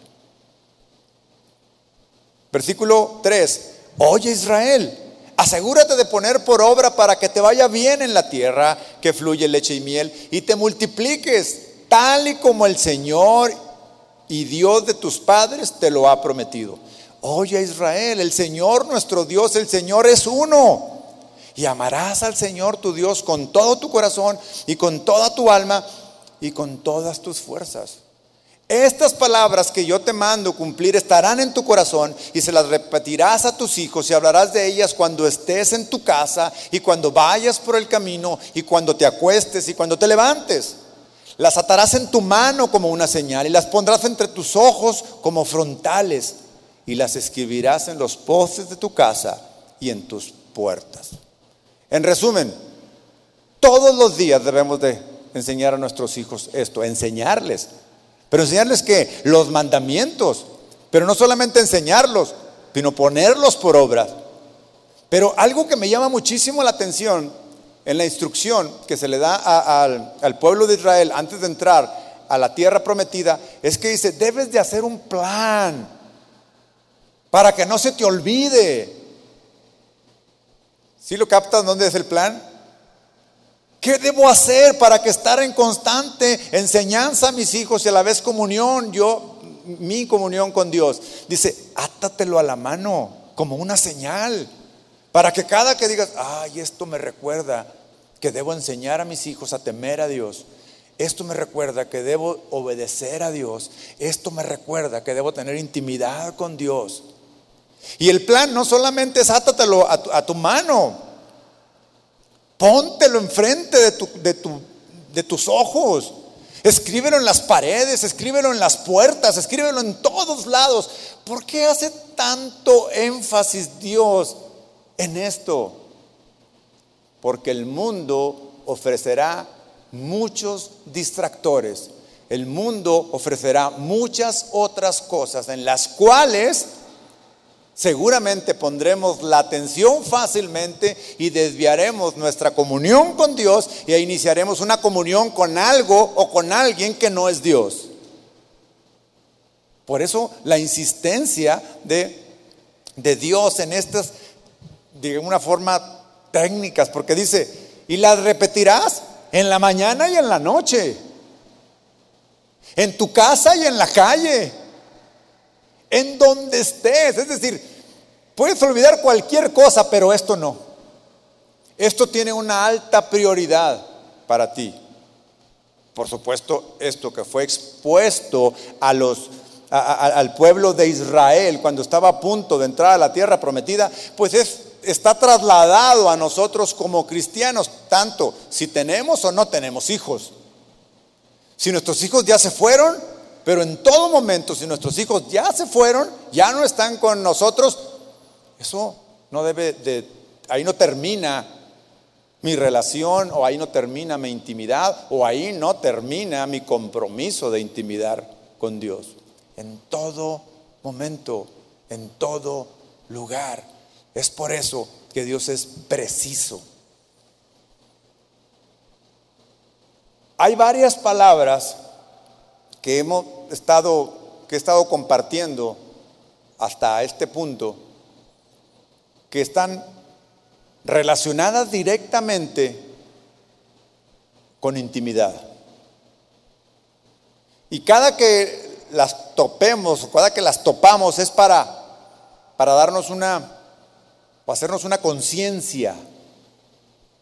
Versículo 3. Oye Israel, asegúrate de poner por obra para que te vaya bien en la tierra que fluye leche y miel y te multipliques tal y como el Señor y Dios de tus padres te lo ha prometido. Oye Israel, el Señor nuestro Dios, el Señor es uno. Y amarás al Señor tu Dios con todo tu corazón y con toda tu alma y con todas tus fuerzas. Estas palabras que yo te mando cumplir estarán en tu corazón y se las repetirás a tus hijos y hablarás de ellas cuando estés en tu casa y cuando vayas por el camino y cuando te acuestes y cuando te levantes. Las atarás en tu mano como una señal y las pondrás entre tus ojos como frontales y las escribirás en los postes de tu casa y en tus puertas. En resumen, todos los días debemos de enseñar a nuestros hijos esto, enseñarles pero enseñarles que los mandamientos, pero no solamente enseñarlos, sino ponerlos por obra. Pero algo que me llama muchísimo la atención en la instrucción que se le da al, al pueblo de Israel antes de entrar a la tierra prometida es que dice, debes de hacer un plan para que no se te olvide. ¿Sí lo captas dónde es el plan? ¿Qué debo hacer para que estar en constante enseñanza a mis hijos y a la vez comunión, yo, mi comunión con Dios? Dice, átatelo a la mano como una señal, para que cada que digas, ay, esto me recuerda que debo enseñar a mis hijos a temer a Dios. Esto me recuerda que debo obedecer a Dios. Esto me recuerda que debo tener intimidad con Dios. Y el plan no solamente es átatelo a tu, a tu mano, Póntelo enfrente de, tu, de, tu, de tus ojos. Escríbelo en las paredes, escríbelo en las puertas, escríbelo en todos lados. ¿Por qué hace tanto énfasis Dios en esto? Porque el mundo ofrecerá muchos distractores. El mundo ofrecerá muchas otras cosas en las cuales seguramente pondremos la atención fácilmente y desviaremos nuestra comunión con Dios y iniciaremos una comunión con algo o con alguien que no es Dios. Por eso la insistencia de, de Dios en estas, de una forma técnicas, porque dice, y las repetirás en la mañana y en la noche, en tu casa y en la calle en donde estés. Es decir, puedes olvidar cualquier cosa, pero esto no. Esto tiene una alta prioridad para ti. Por supuesto, esto que fue expuesto a los, al pueblo de Israel cuando estaba a punto de entrar a la tierra prometida, pues es, está trasladado a nosotros como cristianos, tanto si tenemos o no tenemos hijos. Si nuestros hijos ya se fueron, pero en todo momento, si nuestros hijos ya se fueron, ya no están con nosotros, eso no debe de, ahí no termina mi relación, o ahí no termina mi intimidad, o ahí no termina mi compromiso de intimidar con Dios. En todo momento, en todo lugar. Es por eso que Dios es preciso. Hay varias palabras que hemos estado, que he estado compartiendo hasta este punto, que están relacionadas directamente con intimidad. Y cada que las topemos, cada que las topamos es para, para darnos una, o hacernos una conciencia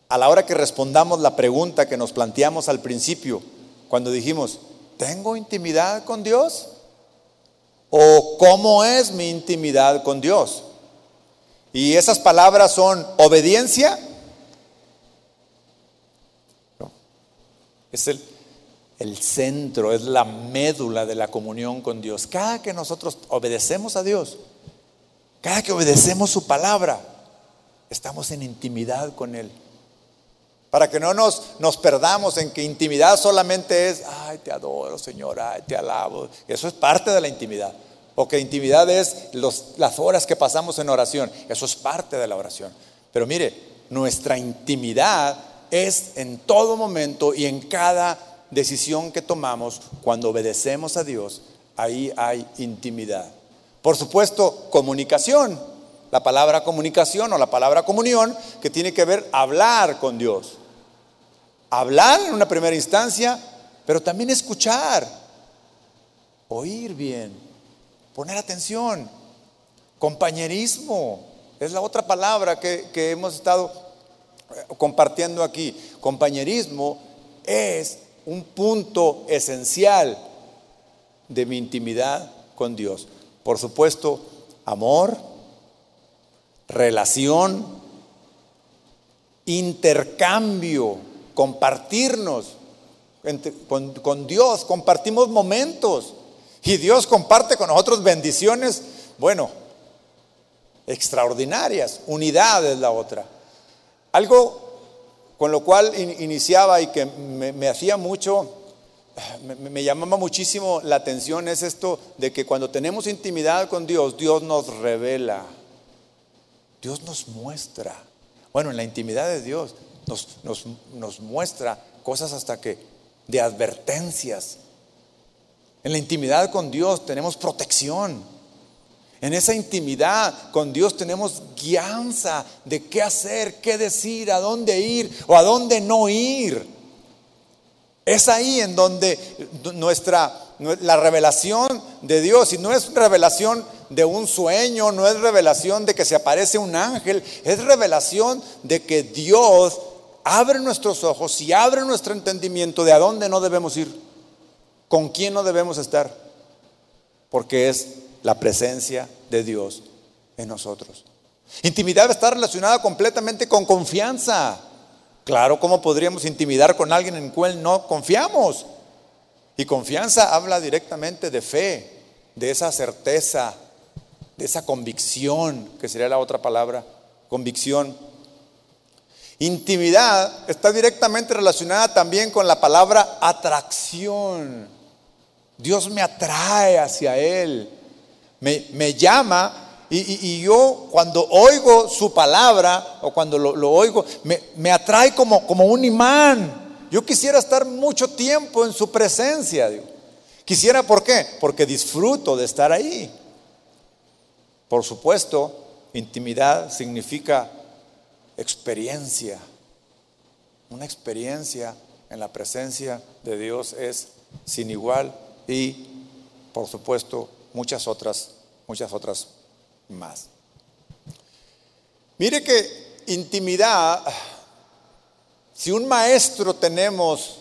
a la hora que respondamos la pregunta que nos planteamos al principio, cuando dijimos, ¿Tengo intimidad con Dios? ¿O cómo es mi intimidad con Dios? Y esas palabras son obediencia. Es el, el centro, es la médula de la comunión con Dios. Cada que nosotros obedecemos a Dios, cada que obedecemos su palabra, estamos en intimidad con Él. Para que no nos, nos perdamos en que intimidad solamente es, ay, te adoro, Señor, ay, te alabo. Eso es parte de la intimidad. O que intimidad es las horas que pasamos en oración. Eso es parte de la oración. Pero mire, nuestra intimidad es en todo momento y en cada decisión que tomamos cuando obedecemos a Dios. Ahí hay intimidad. Por supuesto, comunicación. La palabra comunicación o la palabra comunión que tiene que ver hablar con Dios hablar en una primera instancia, pero también escuchar, oír bien, poner atención, compañerismo, es la otra palabra que, hemos estado eh, compartiendo aquí. Compañerismo es un punto esencial de mi intimidad con Dios? Por supuesto, amor, relación, intercambio, compartirnos con, Dios, compartimos momentos y Dios comparte con nosotros bendiciones, bueno, extraordinarias, unidad es la otra. Algo con lo cual iniciaba y que me, hacía mucho, me, llamaba muchísimo la atención es esto de que cuando tenemos intimidad con Dios, Dios nos revela, Dios nos muestra. Bueno, en la intimidad de Dios nos, muestra cosas hasta que de advertencias. En la intimidad con Dios tenemos protección. En esa intimidad con Dios tenemos guianza de qué hacer, qué decir, a dónde ir o a dónde no ir. Es ahí en donde nuestra la revelación de Dios y no es revelación de un sueño, no es revelación de que se aparece un ángel, es revelación de que Dios abre nuestros ojos y abre nuestro entendimiento de a dónde no debemos ir, con quién no debemos estar, porque es la presencia de Dios en nosotros. Intimidad está relacionada completamente con confianza. Claro, ¿cómo podríamos intimidar con alguien en cual no confiamos? Y confianza habla directamente de fe, de esa certeza, de esa convicción, que sería la otra palabra, convicción. Intimidad está directamente relacionada también con la palabra atracción. Dios me atrae hacia Él me, llama y, yo cuando oigo su palabra o cuando lo, oigo, me, atrae como, como, un imán. Yo quisiera estar mucho tiempo en su presencia. Quisiera, ¿por qué? Porque disfruto de estar ahí. Por supuesto, intimidad significa experiencia. Una experiencia en la presencia de Dios es sin igual y, por supuesto, muchas otras, muchas otras más. Mire que intimidad, si un maestro tenemos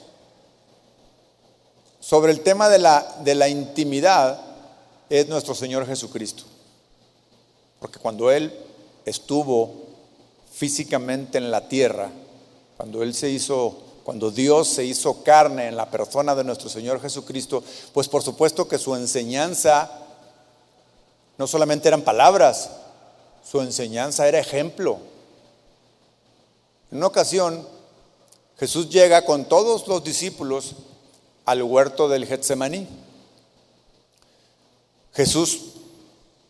sobre el tema de la, de la intimidad, es nuestro Señor Jesucristo. Porque cuando Él estuvo físicamente en la tierra, cuando Él se hizo, cuando Dios se hizo carne en la persona de nuestro Señor Jesucristo, pues por supuesto que su enseñanza no solamente eran palabras, su enseñanza era ejemplo. En una ocasión, Jesús llega con todos los discípulos al huerto del Getsemaní. Jesús,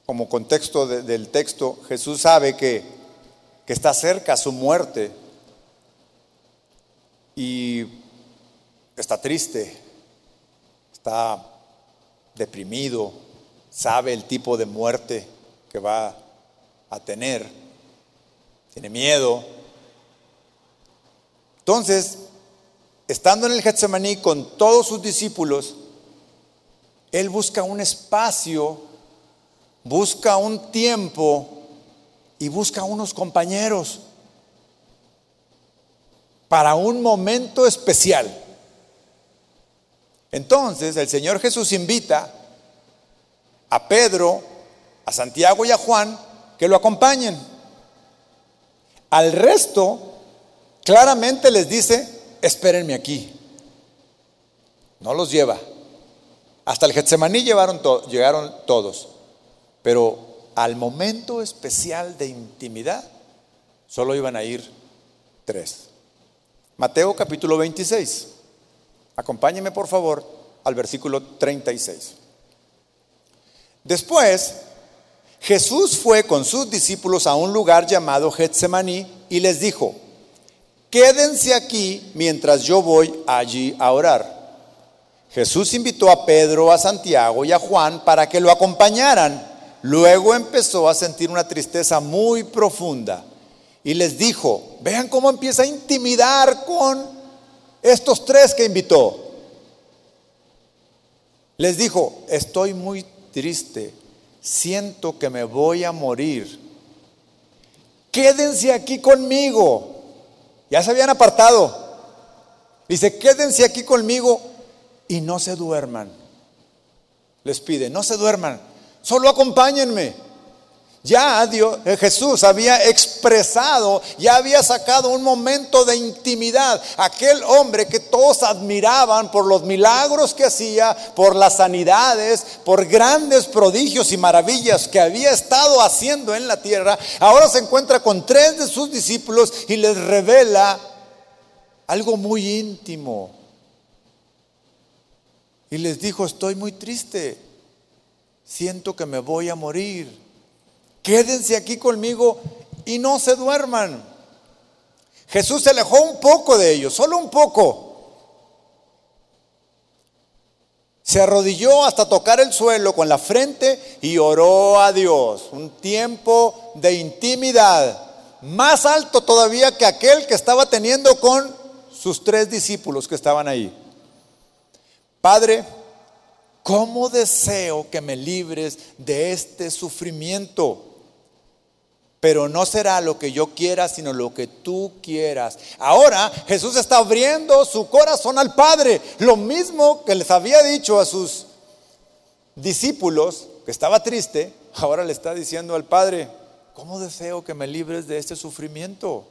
como contexto del texto, Jesús sabe que, que está cerca su muerte y está triste, está deprimido, sabe el tipo de muerte que va a tener, tiene miedo. Entonces, estando en el Getsemaní con todos sus discípulos, él busca un espacio, busca un tiempo y busca unos compañeros para un momento especial. Entonces el Señor Jesús invita a Pedro, a Santiago y a Juan que lo acompañen. Al resto, claramente les dice, espérenme aquí. No los lleva. Hasta el Getsemaní llegaron todos. Pero al momento especial de intimidad, solo iban a ir tres. Mateo capítulo 26. Acompáñeme por favor al versículo 36. Después, Jesús fue con sus discípulos a un lugar llamado Getsemaní y les dijo, quédense aquí mientras yo voy allí a orar. Jesús invitó a Pedro, a Santiago y a Juan para que lo acompañaran. Luego empezó a sentir una tristeza muy profunda y les dijo, vean cómo empieza a intimidar con estos tres que invitó. Les dijo, estoy muy triste, siento que me voy a morir. Quédense aquí conmigo. Ya se habían apartado. Dice, quédense aquí conmigo y no se duerman. les pide, no se duerman, solo acompáñenme. Ya Dios, eh, Jesús había expresado, ya había sacado un momento de intimidad. Aquel hombre que todos admiraban por los milagros que hacía, por las sanidades, por grandes prodigios y maravillas que había estado haciendo en la tierra, ahora se encuentra con tres de sus discípulos y les revela algo muy íntimo. Y les dijo, estoy muy triste, siento que me voy a morir quédense aquí conmigo y no se duerman. Jesús se alejó un poco de ellos, solo un poco. Se arrodilló hasta tocar el suelo con la frente y oró a Dios. Un tiempo de intimidad, más alto todavía que aquel que estaba teniendo con sus tres discípulos que estaban ahí. Padre, ¿cómo deseo que me libres de este sufrimiento? pero no será lo que yo quiera, sino lo que tú quieras. Ahora Jesús está abriendo su corazón al Padre, lo mismo que les había dicho a sus discípulos, que estaba triste, ahora le está diciendo al Padre, ¿cómo deseo que me libres de este sufrimiento?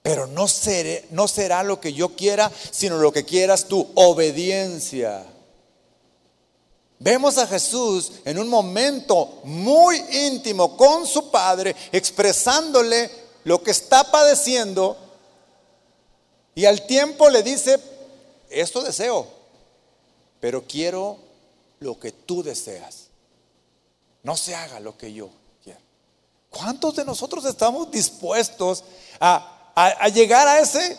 Pero no, seré, no será lo que yo quiera, sino lo que quieras tú, obediencia. Vemos a Jesús en un momento muy íntimo con su Padre, expresándole lo que está padeciendo y al tiempo le dice, esto deseo, pero quiero lo que tú deseas. No se haga lo que yo quiero. ¿Cuántos de nosotros estamos dispuestos a, a llegar a ese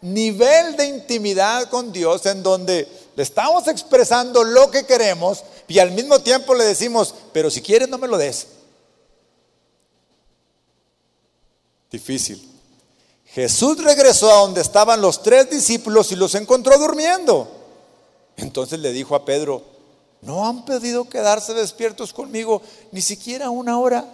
nivel de intimidad con Dios en donde le estamos expresando lo que queremos y al mismo tiempo le decimos, pero si quieres no me lo des. Difícil. Jesús regresó a donde estaban los tres discípulos y los encontró durmiendo. Entonces le dijo a Pedro, ¿no han pedido quedarse despiertos conmigo ni siquiera una hora?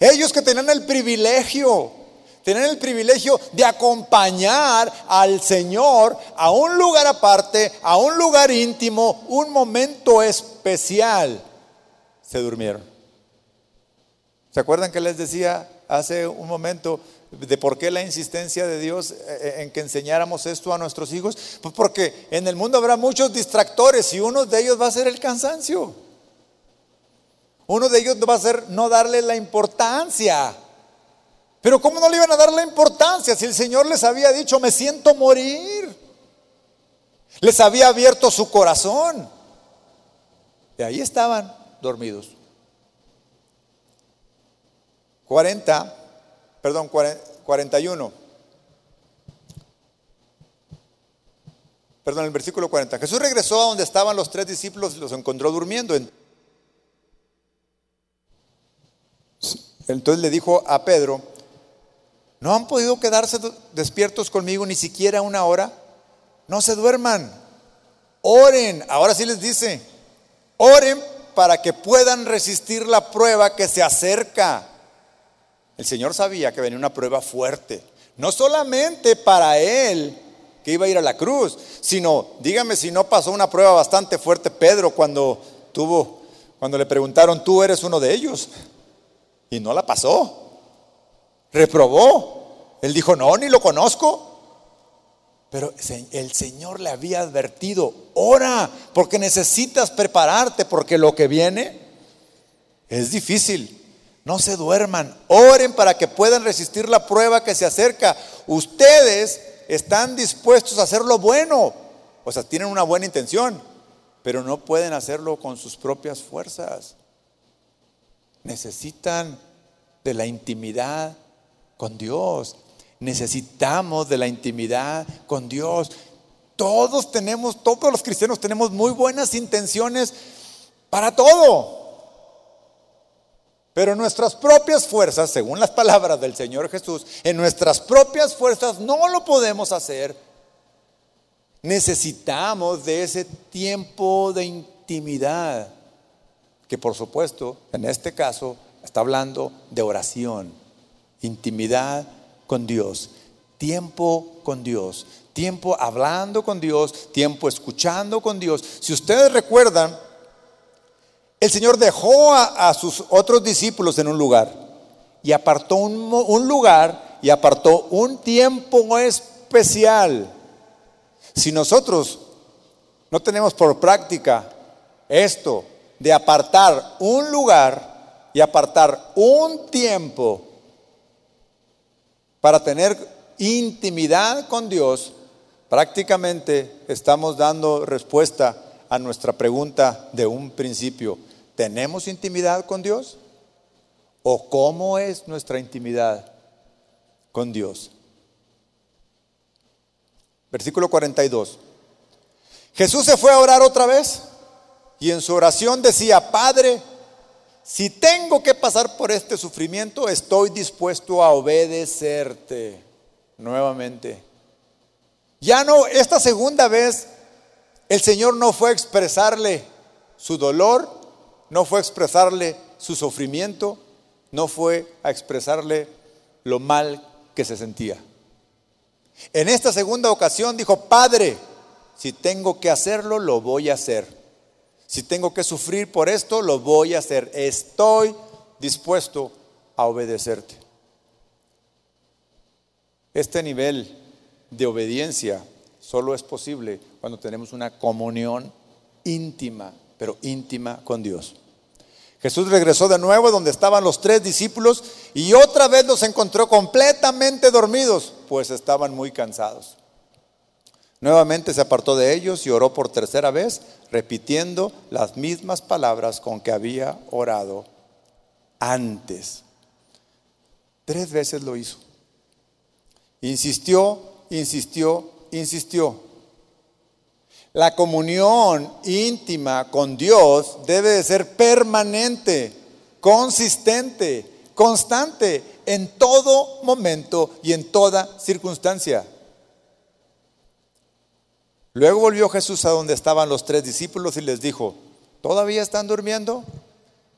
Ellos que tenían el privilegio tener el privilegio de acompañar al Señor a un lugar aparte, a un lugar íntimo, un momento especial, se durmieron. ¿Se acuerdan que les decía hace un momento de por qué la insistencia de Dios eh, eh, en que enseñáramos esto a nuestros hijos? Pues porque en el mundo habrá muchos distractores y uno de ellos va a ser el cansancio. Uno de ellos va a ser no darle la importancia pero ¿cómo no le iban a dar la importancia si el Señor les había dicho, me siento morir? Les había abierto su corazón. Y ahí estaban dormidos. 40, perdón, 41. Perdón, el versículo 40. Jesús regresó a donde estaban los tres discípulos y los encontró durmiendo. Entonces le dijo a Pedro, ¿No han podido quedarse despiertos conmigo ni siquiera una hora? No se duerman. Oren. Ahora sí les dice, oren para que puedan resistir la prueba que se acerca. El Señor sabía que venía una prueba fuerte. No solamente para Él, que iba a ir a la cruz, sino, dígame si no pasó una prueba bastante fuerte Pedro cuando tuvo, cuando le preguntaron, tú eres uno de ellos. Y no la pasó reprobó. Él dijo, no, ni lo conozco. Pero el Señor le había advertido, ora, porque necesitas prepararte, porque lo que viene es difícil. No se duerman, oren para que puedan resistir la prueba que se acerca. Ustedes están dispuestos a hacer lo bueno, o sea, tienen una buena intención, pero no pueden hacerlo con sus propias fuerzas. Necesitan de la intimidad con Dios. Necesitamos de la intimidad con Dios. Todos tenemos, todos los cristianos tenemos muy buenas intenciones para todo. Pero nuestras propias fuerzas, según las palabras del Señor Jesús, en nuestras propias fuerzas no lo podemos hacer. Necesitamos de ese tiempo de intimidad, que por supuesto, en este caso, está hablando de oración intimidad con Dios, tiempo con Dios, tiempo hablando con Dios, tiempo escuchando con Dios. Si ustedes recuerdan, el Señor dejó a, sus otros discípulos en un lugar y apartó un, un lugar y apartó un tiempo especial. Si nosotros no tenemos por práctica esto de apartar un lugar y apartar un tiempo para tener intimidad con Dios, prácticamente estamos dando respuesta a nuestra pregunta de un principio. ¿Tenemos intimidad con Dios? ¿O cómo es nuestra intimidad con Dios? Versículo 42. Jesús se fue a orar otra vez y en su oración decía, Padre, si tengo que pasar por este sufrimiento, estoy dispuesto a obedecerte nuevamente. Ya no, esta segunda vez, el Señor no fue a expresarle su dolor, no fue a expresarle su sufrimiento, no fue a expresarle lo mal que se sentía. En esta segunda ocasión dijo, Padre, si tengo que hacerlo, lo voy a hacer. Si tengo que sufrir por esto, lo voy a hacer. Estoy dispuesto a obedecerte. Este nivel de obediencia solo es posible cuando tenemos una comunión íntima, pero íntima con Dios. Jesús regresó de nuevo donde estaban los tres discípulos y otra vez los encontró completamente dormidos, pues estaban muy cansados. Nuevamente se apartó de ellos y oró por tercera vez, repitiendo las mismas palabras con que había orado antes. Tres veces lo hizo. Insistió, insistió, insistió. La comunión íntima con Dios debe de ser permanente, consistente, constante en todo momento y en toda circunstancia. Luego volvió Jesús a donde estaban los tres discípulos y les dijo, ¿todavía están durmiendo?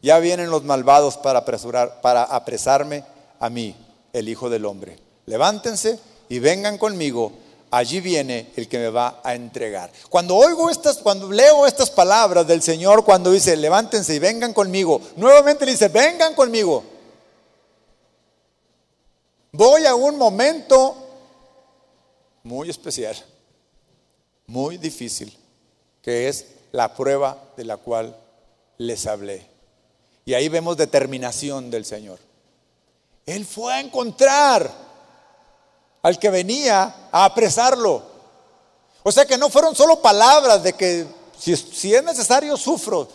Ya vienen los malvados para, apresurar, para apresarme a mí, el Hijo del Hombre. Levántense y vengan conmigo. Allí viene el que me va a entregar. Cuando oigo estas, cuando leo estas palabras del Señor, cuando dice, levántense y vengan conmigo, nuevamente le dice, vengan conmigo. Voy a un momento muy especial muy difícil, que es la prueba de la cual les hablé. Y ahí vemos determinación del Señor. Él fue a encontrar al que venía a apresarlo. O sea que no fueron solo palabras de que si, es necesario sufro.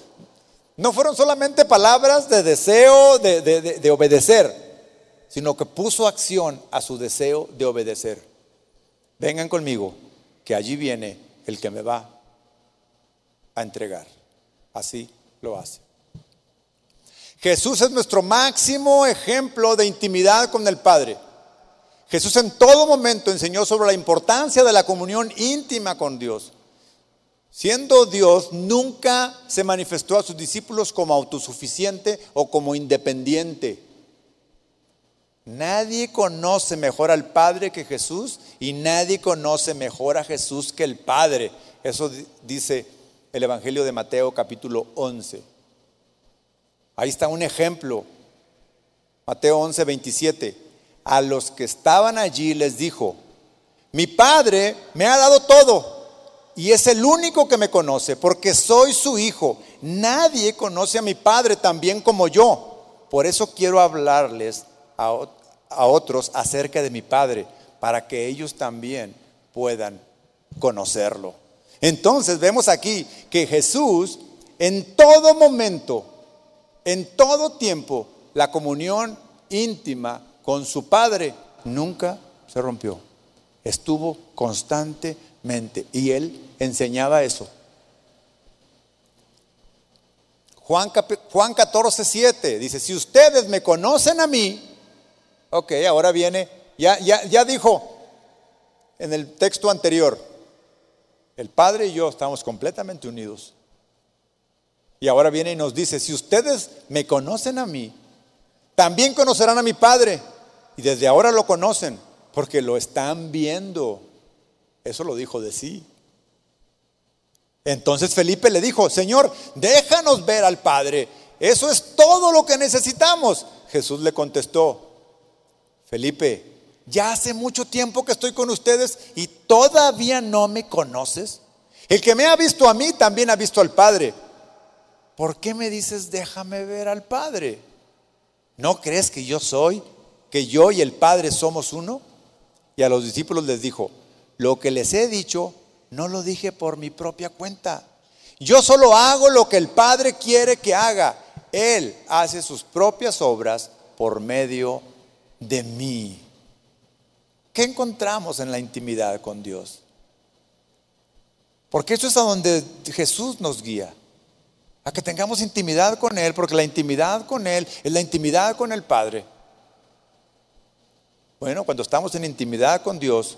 No fueron solamente palabras de deseo de, de obedecer, sino que puso acción a su deseo de obedecer. Vengan conmigo, que allí viene el que me va a entregar. Así lo hace. Jesús es nuestro máximo ejemplo de intimidad con el Padre. Jesús en todo momento enseñó sobre la importancia de la comunión íntima con Dios. Siendo Dios, nunca se manifestó a sus discípulos como autosuficiente o como independiente. Nadie conoce mejor al Padre que Jesús y nadie conoce mejor a Jesús que el Padre. Eso dice el Evangelio de Mateo capítulo 11. Ahí está un ejemplo. Mateo 11, 27. A los que estaban allí les dijo, mi Padre me ha dado todo y es el único que me conoce porque soy su hijo. Nadie conoce a mi Padre tan bien como yo. Por eso quiero hablarles a, otros acerca de mi Padre, para que ellos también puedan conocerlo. Entonces vemos aquí que Jesús en todo momento, en todo tiempo, la comunión íntima con su Padre nunca se rompió. Estuvo constantemente y él enseñaba eso. Juan, Juan 14, 7 dice, si ustedes me conocen a mí, Ok, ahora viene, ya, ya, ya dijo en el texto anterior, el Padre y yo estamos completamente unidos. Y ahora viene y nos dice, si ustedes me conocen a mí, también conocerán a mi Padre. Y desde ahora lo conocen, porque lo están viendo. Eso lo dijo de sí. Entonces Felipe le dijo, Señor, déjanos ver al Padre. Eso es todo lo que necesitamos. Jesús le contestó, Felipe, ya hace mucho tiempo que estoy con ustedes y todavía no me conoces. El que me ha visto a mí también ha visto al Padre. ¿Por qué me dices déjame ver al Padre? ¿No crees que yo soy, que yo y el Padre somos uno? Y a los discípulos les dijo, lo que les he dicho no lo dije por mi propia cuenta. Yo solo hago lo que el Padre quiere que haga. Él hace sus propias obras por medio de mí. ¿Qué encontramos en la intimidad con Dios? Porque eso es a donde Jesús nos guía. A que tengamos intimidad con Él, porque la intimidad con Él es la intimidad con el Padre. Bueno, cuando estamos en intimidad con Dios,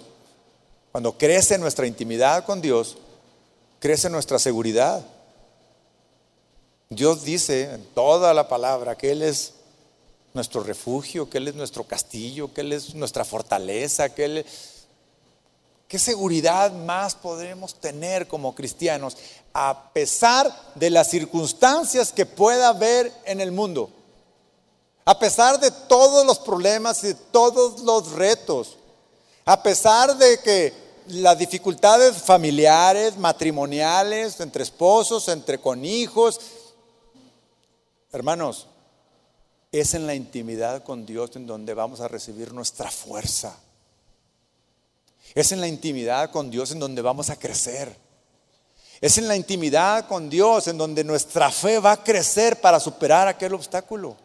cuando crece nuestra intimidad con Dios, crece nuestra seguridad. Dios dice en toda la palabra que Él es nuestro refugio, que Él es nuestro castillo, que Él es nuestra fortaleza, que Él... ¿Qué seguridad más podremos tener como cristianos a pesar de las circunstancias que pueda haber en el mundo? A pesar de todos los problemas y de todos los retos, a pesar de que las dificultades familiares, matrimoniales, entre esposos, entre con hijos. Hermanos, es en la intimidad con Dios en donde vamos a recibir nuestra fuerza. Es en la intimidad con Dios en donde vamos a crecer. Es en la intimidad con Dios en donde nuestra fe va a crecer para superar aquel obstáculo.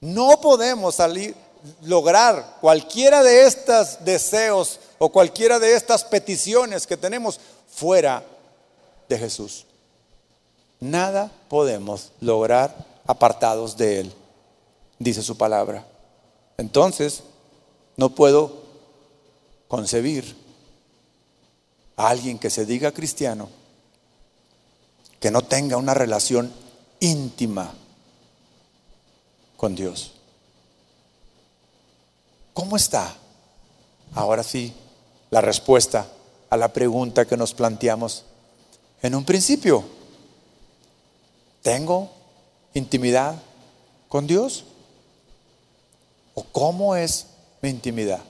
No podemos salir, lograr cualquiera de estos deseos o cualquiera de estas peticiones que tenemos fuera de Jesús. Nada podemos lograr apartados de Él, dice su palabra. Entonces, no puedo concebir a alguien que se diga cristiano que no tenga una relación íntima con Dios. ¿Cómo está? Ahora sí, la respuesta a la pregunta que nos planteamos en un principio. ¿Tengo intimidad con Dios? ¿O cómo es mi intimidad?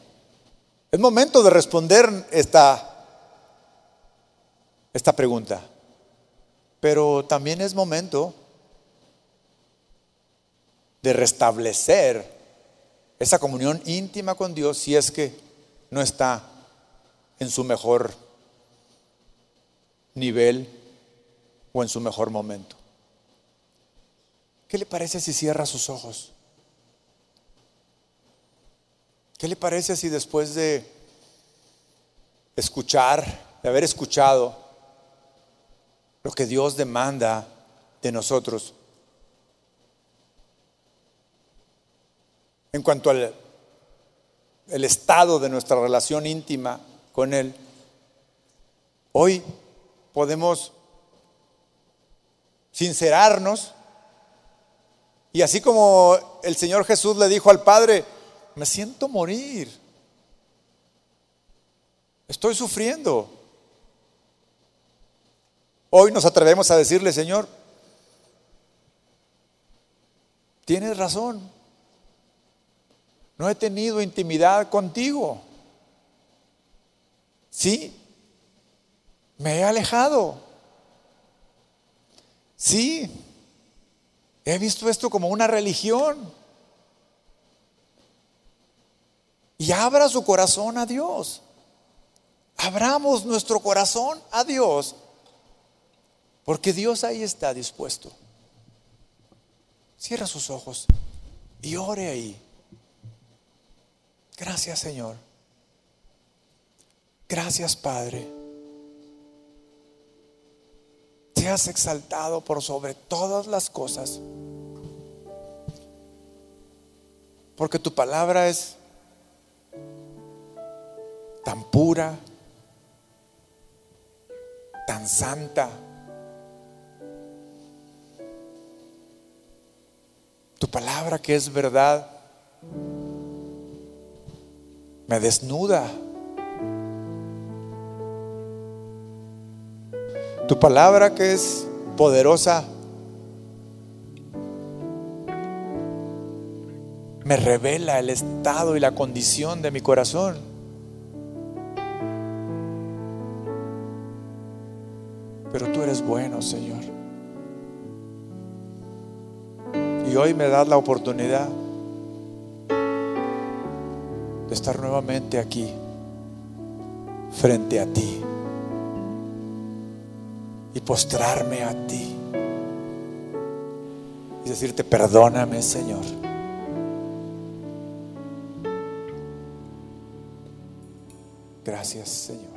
Es momento de responder esta, esta pregunta, pero también es momento de restablecer esa comunión íntima con Dios si es que no está en su mejor nivel o en su mejor momento. ¿Qué le parece si cierra sus ojos? ¿Qué le parece si después de escuchar, de haber escuchado lo que Dios demanda de nosotros, en cuanto al estado de nuestra relación íntima con Él, hoy podemos sincerarnos y así como el Señor Jesús le dijo al Padre, me siento morir, estoy sufriendo. Hoy nos atrevemos a decirle, Señor, tienes razón, no he tenido intimidad contigo. Sí, me he alejado. Sí, he visto esto como una religión. Y abra su corazón a Dios. Abramos nuestro corazón a Dios. Porque Dios ahí está dispuesto. Cierra sus ojos y ore ahí. Gracias Señor. Gracias Padre. Te has exaltado por sobre todas las cosas. Porque tu palabra es tan pura, tan santa. Tu palabra que es verdad me desnuda Tu palabra que es poderosa me revela el estado y la condición de mi corazón. Pero tú eres bueno, Señor. Y hoy me das la oportunidad de estar nuevamente aquí, frente a ti, y postrarme a ti. Y decirte, perdóname, Señor. Gracias, Señor.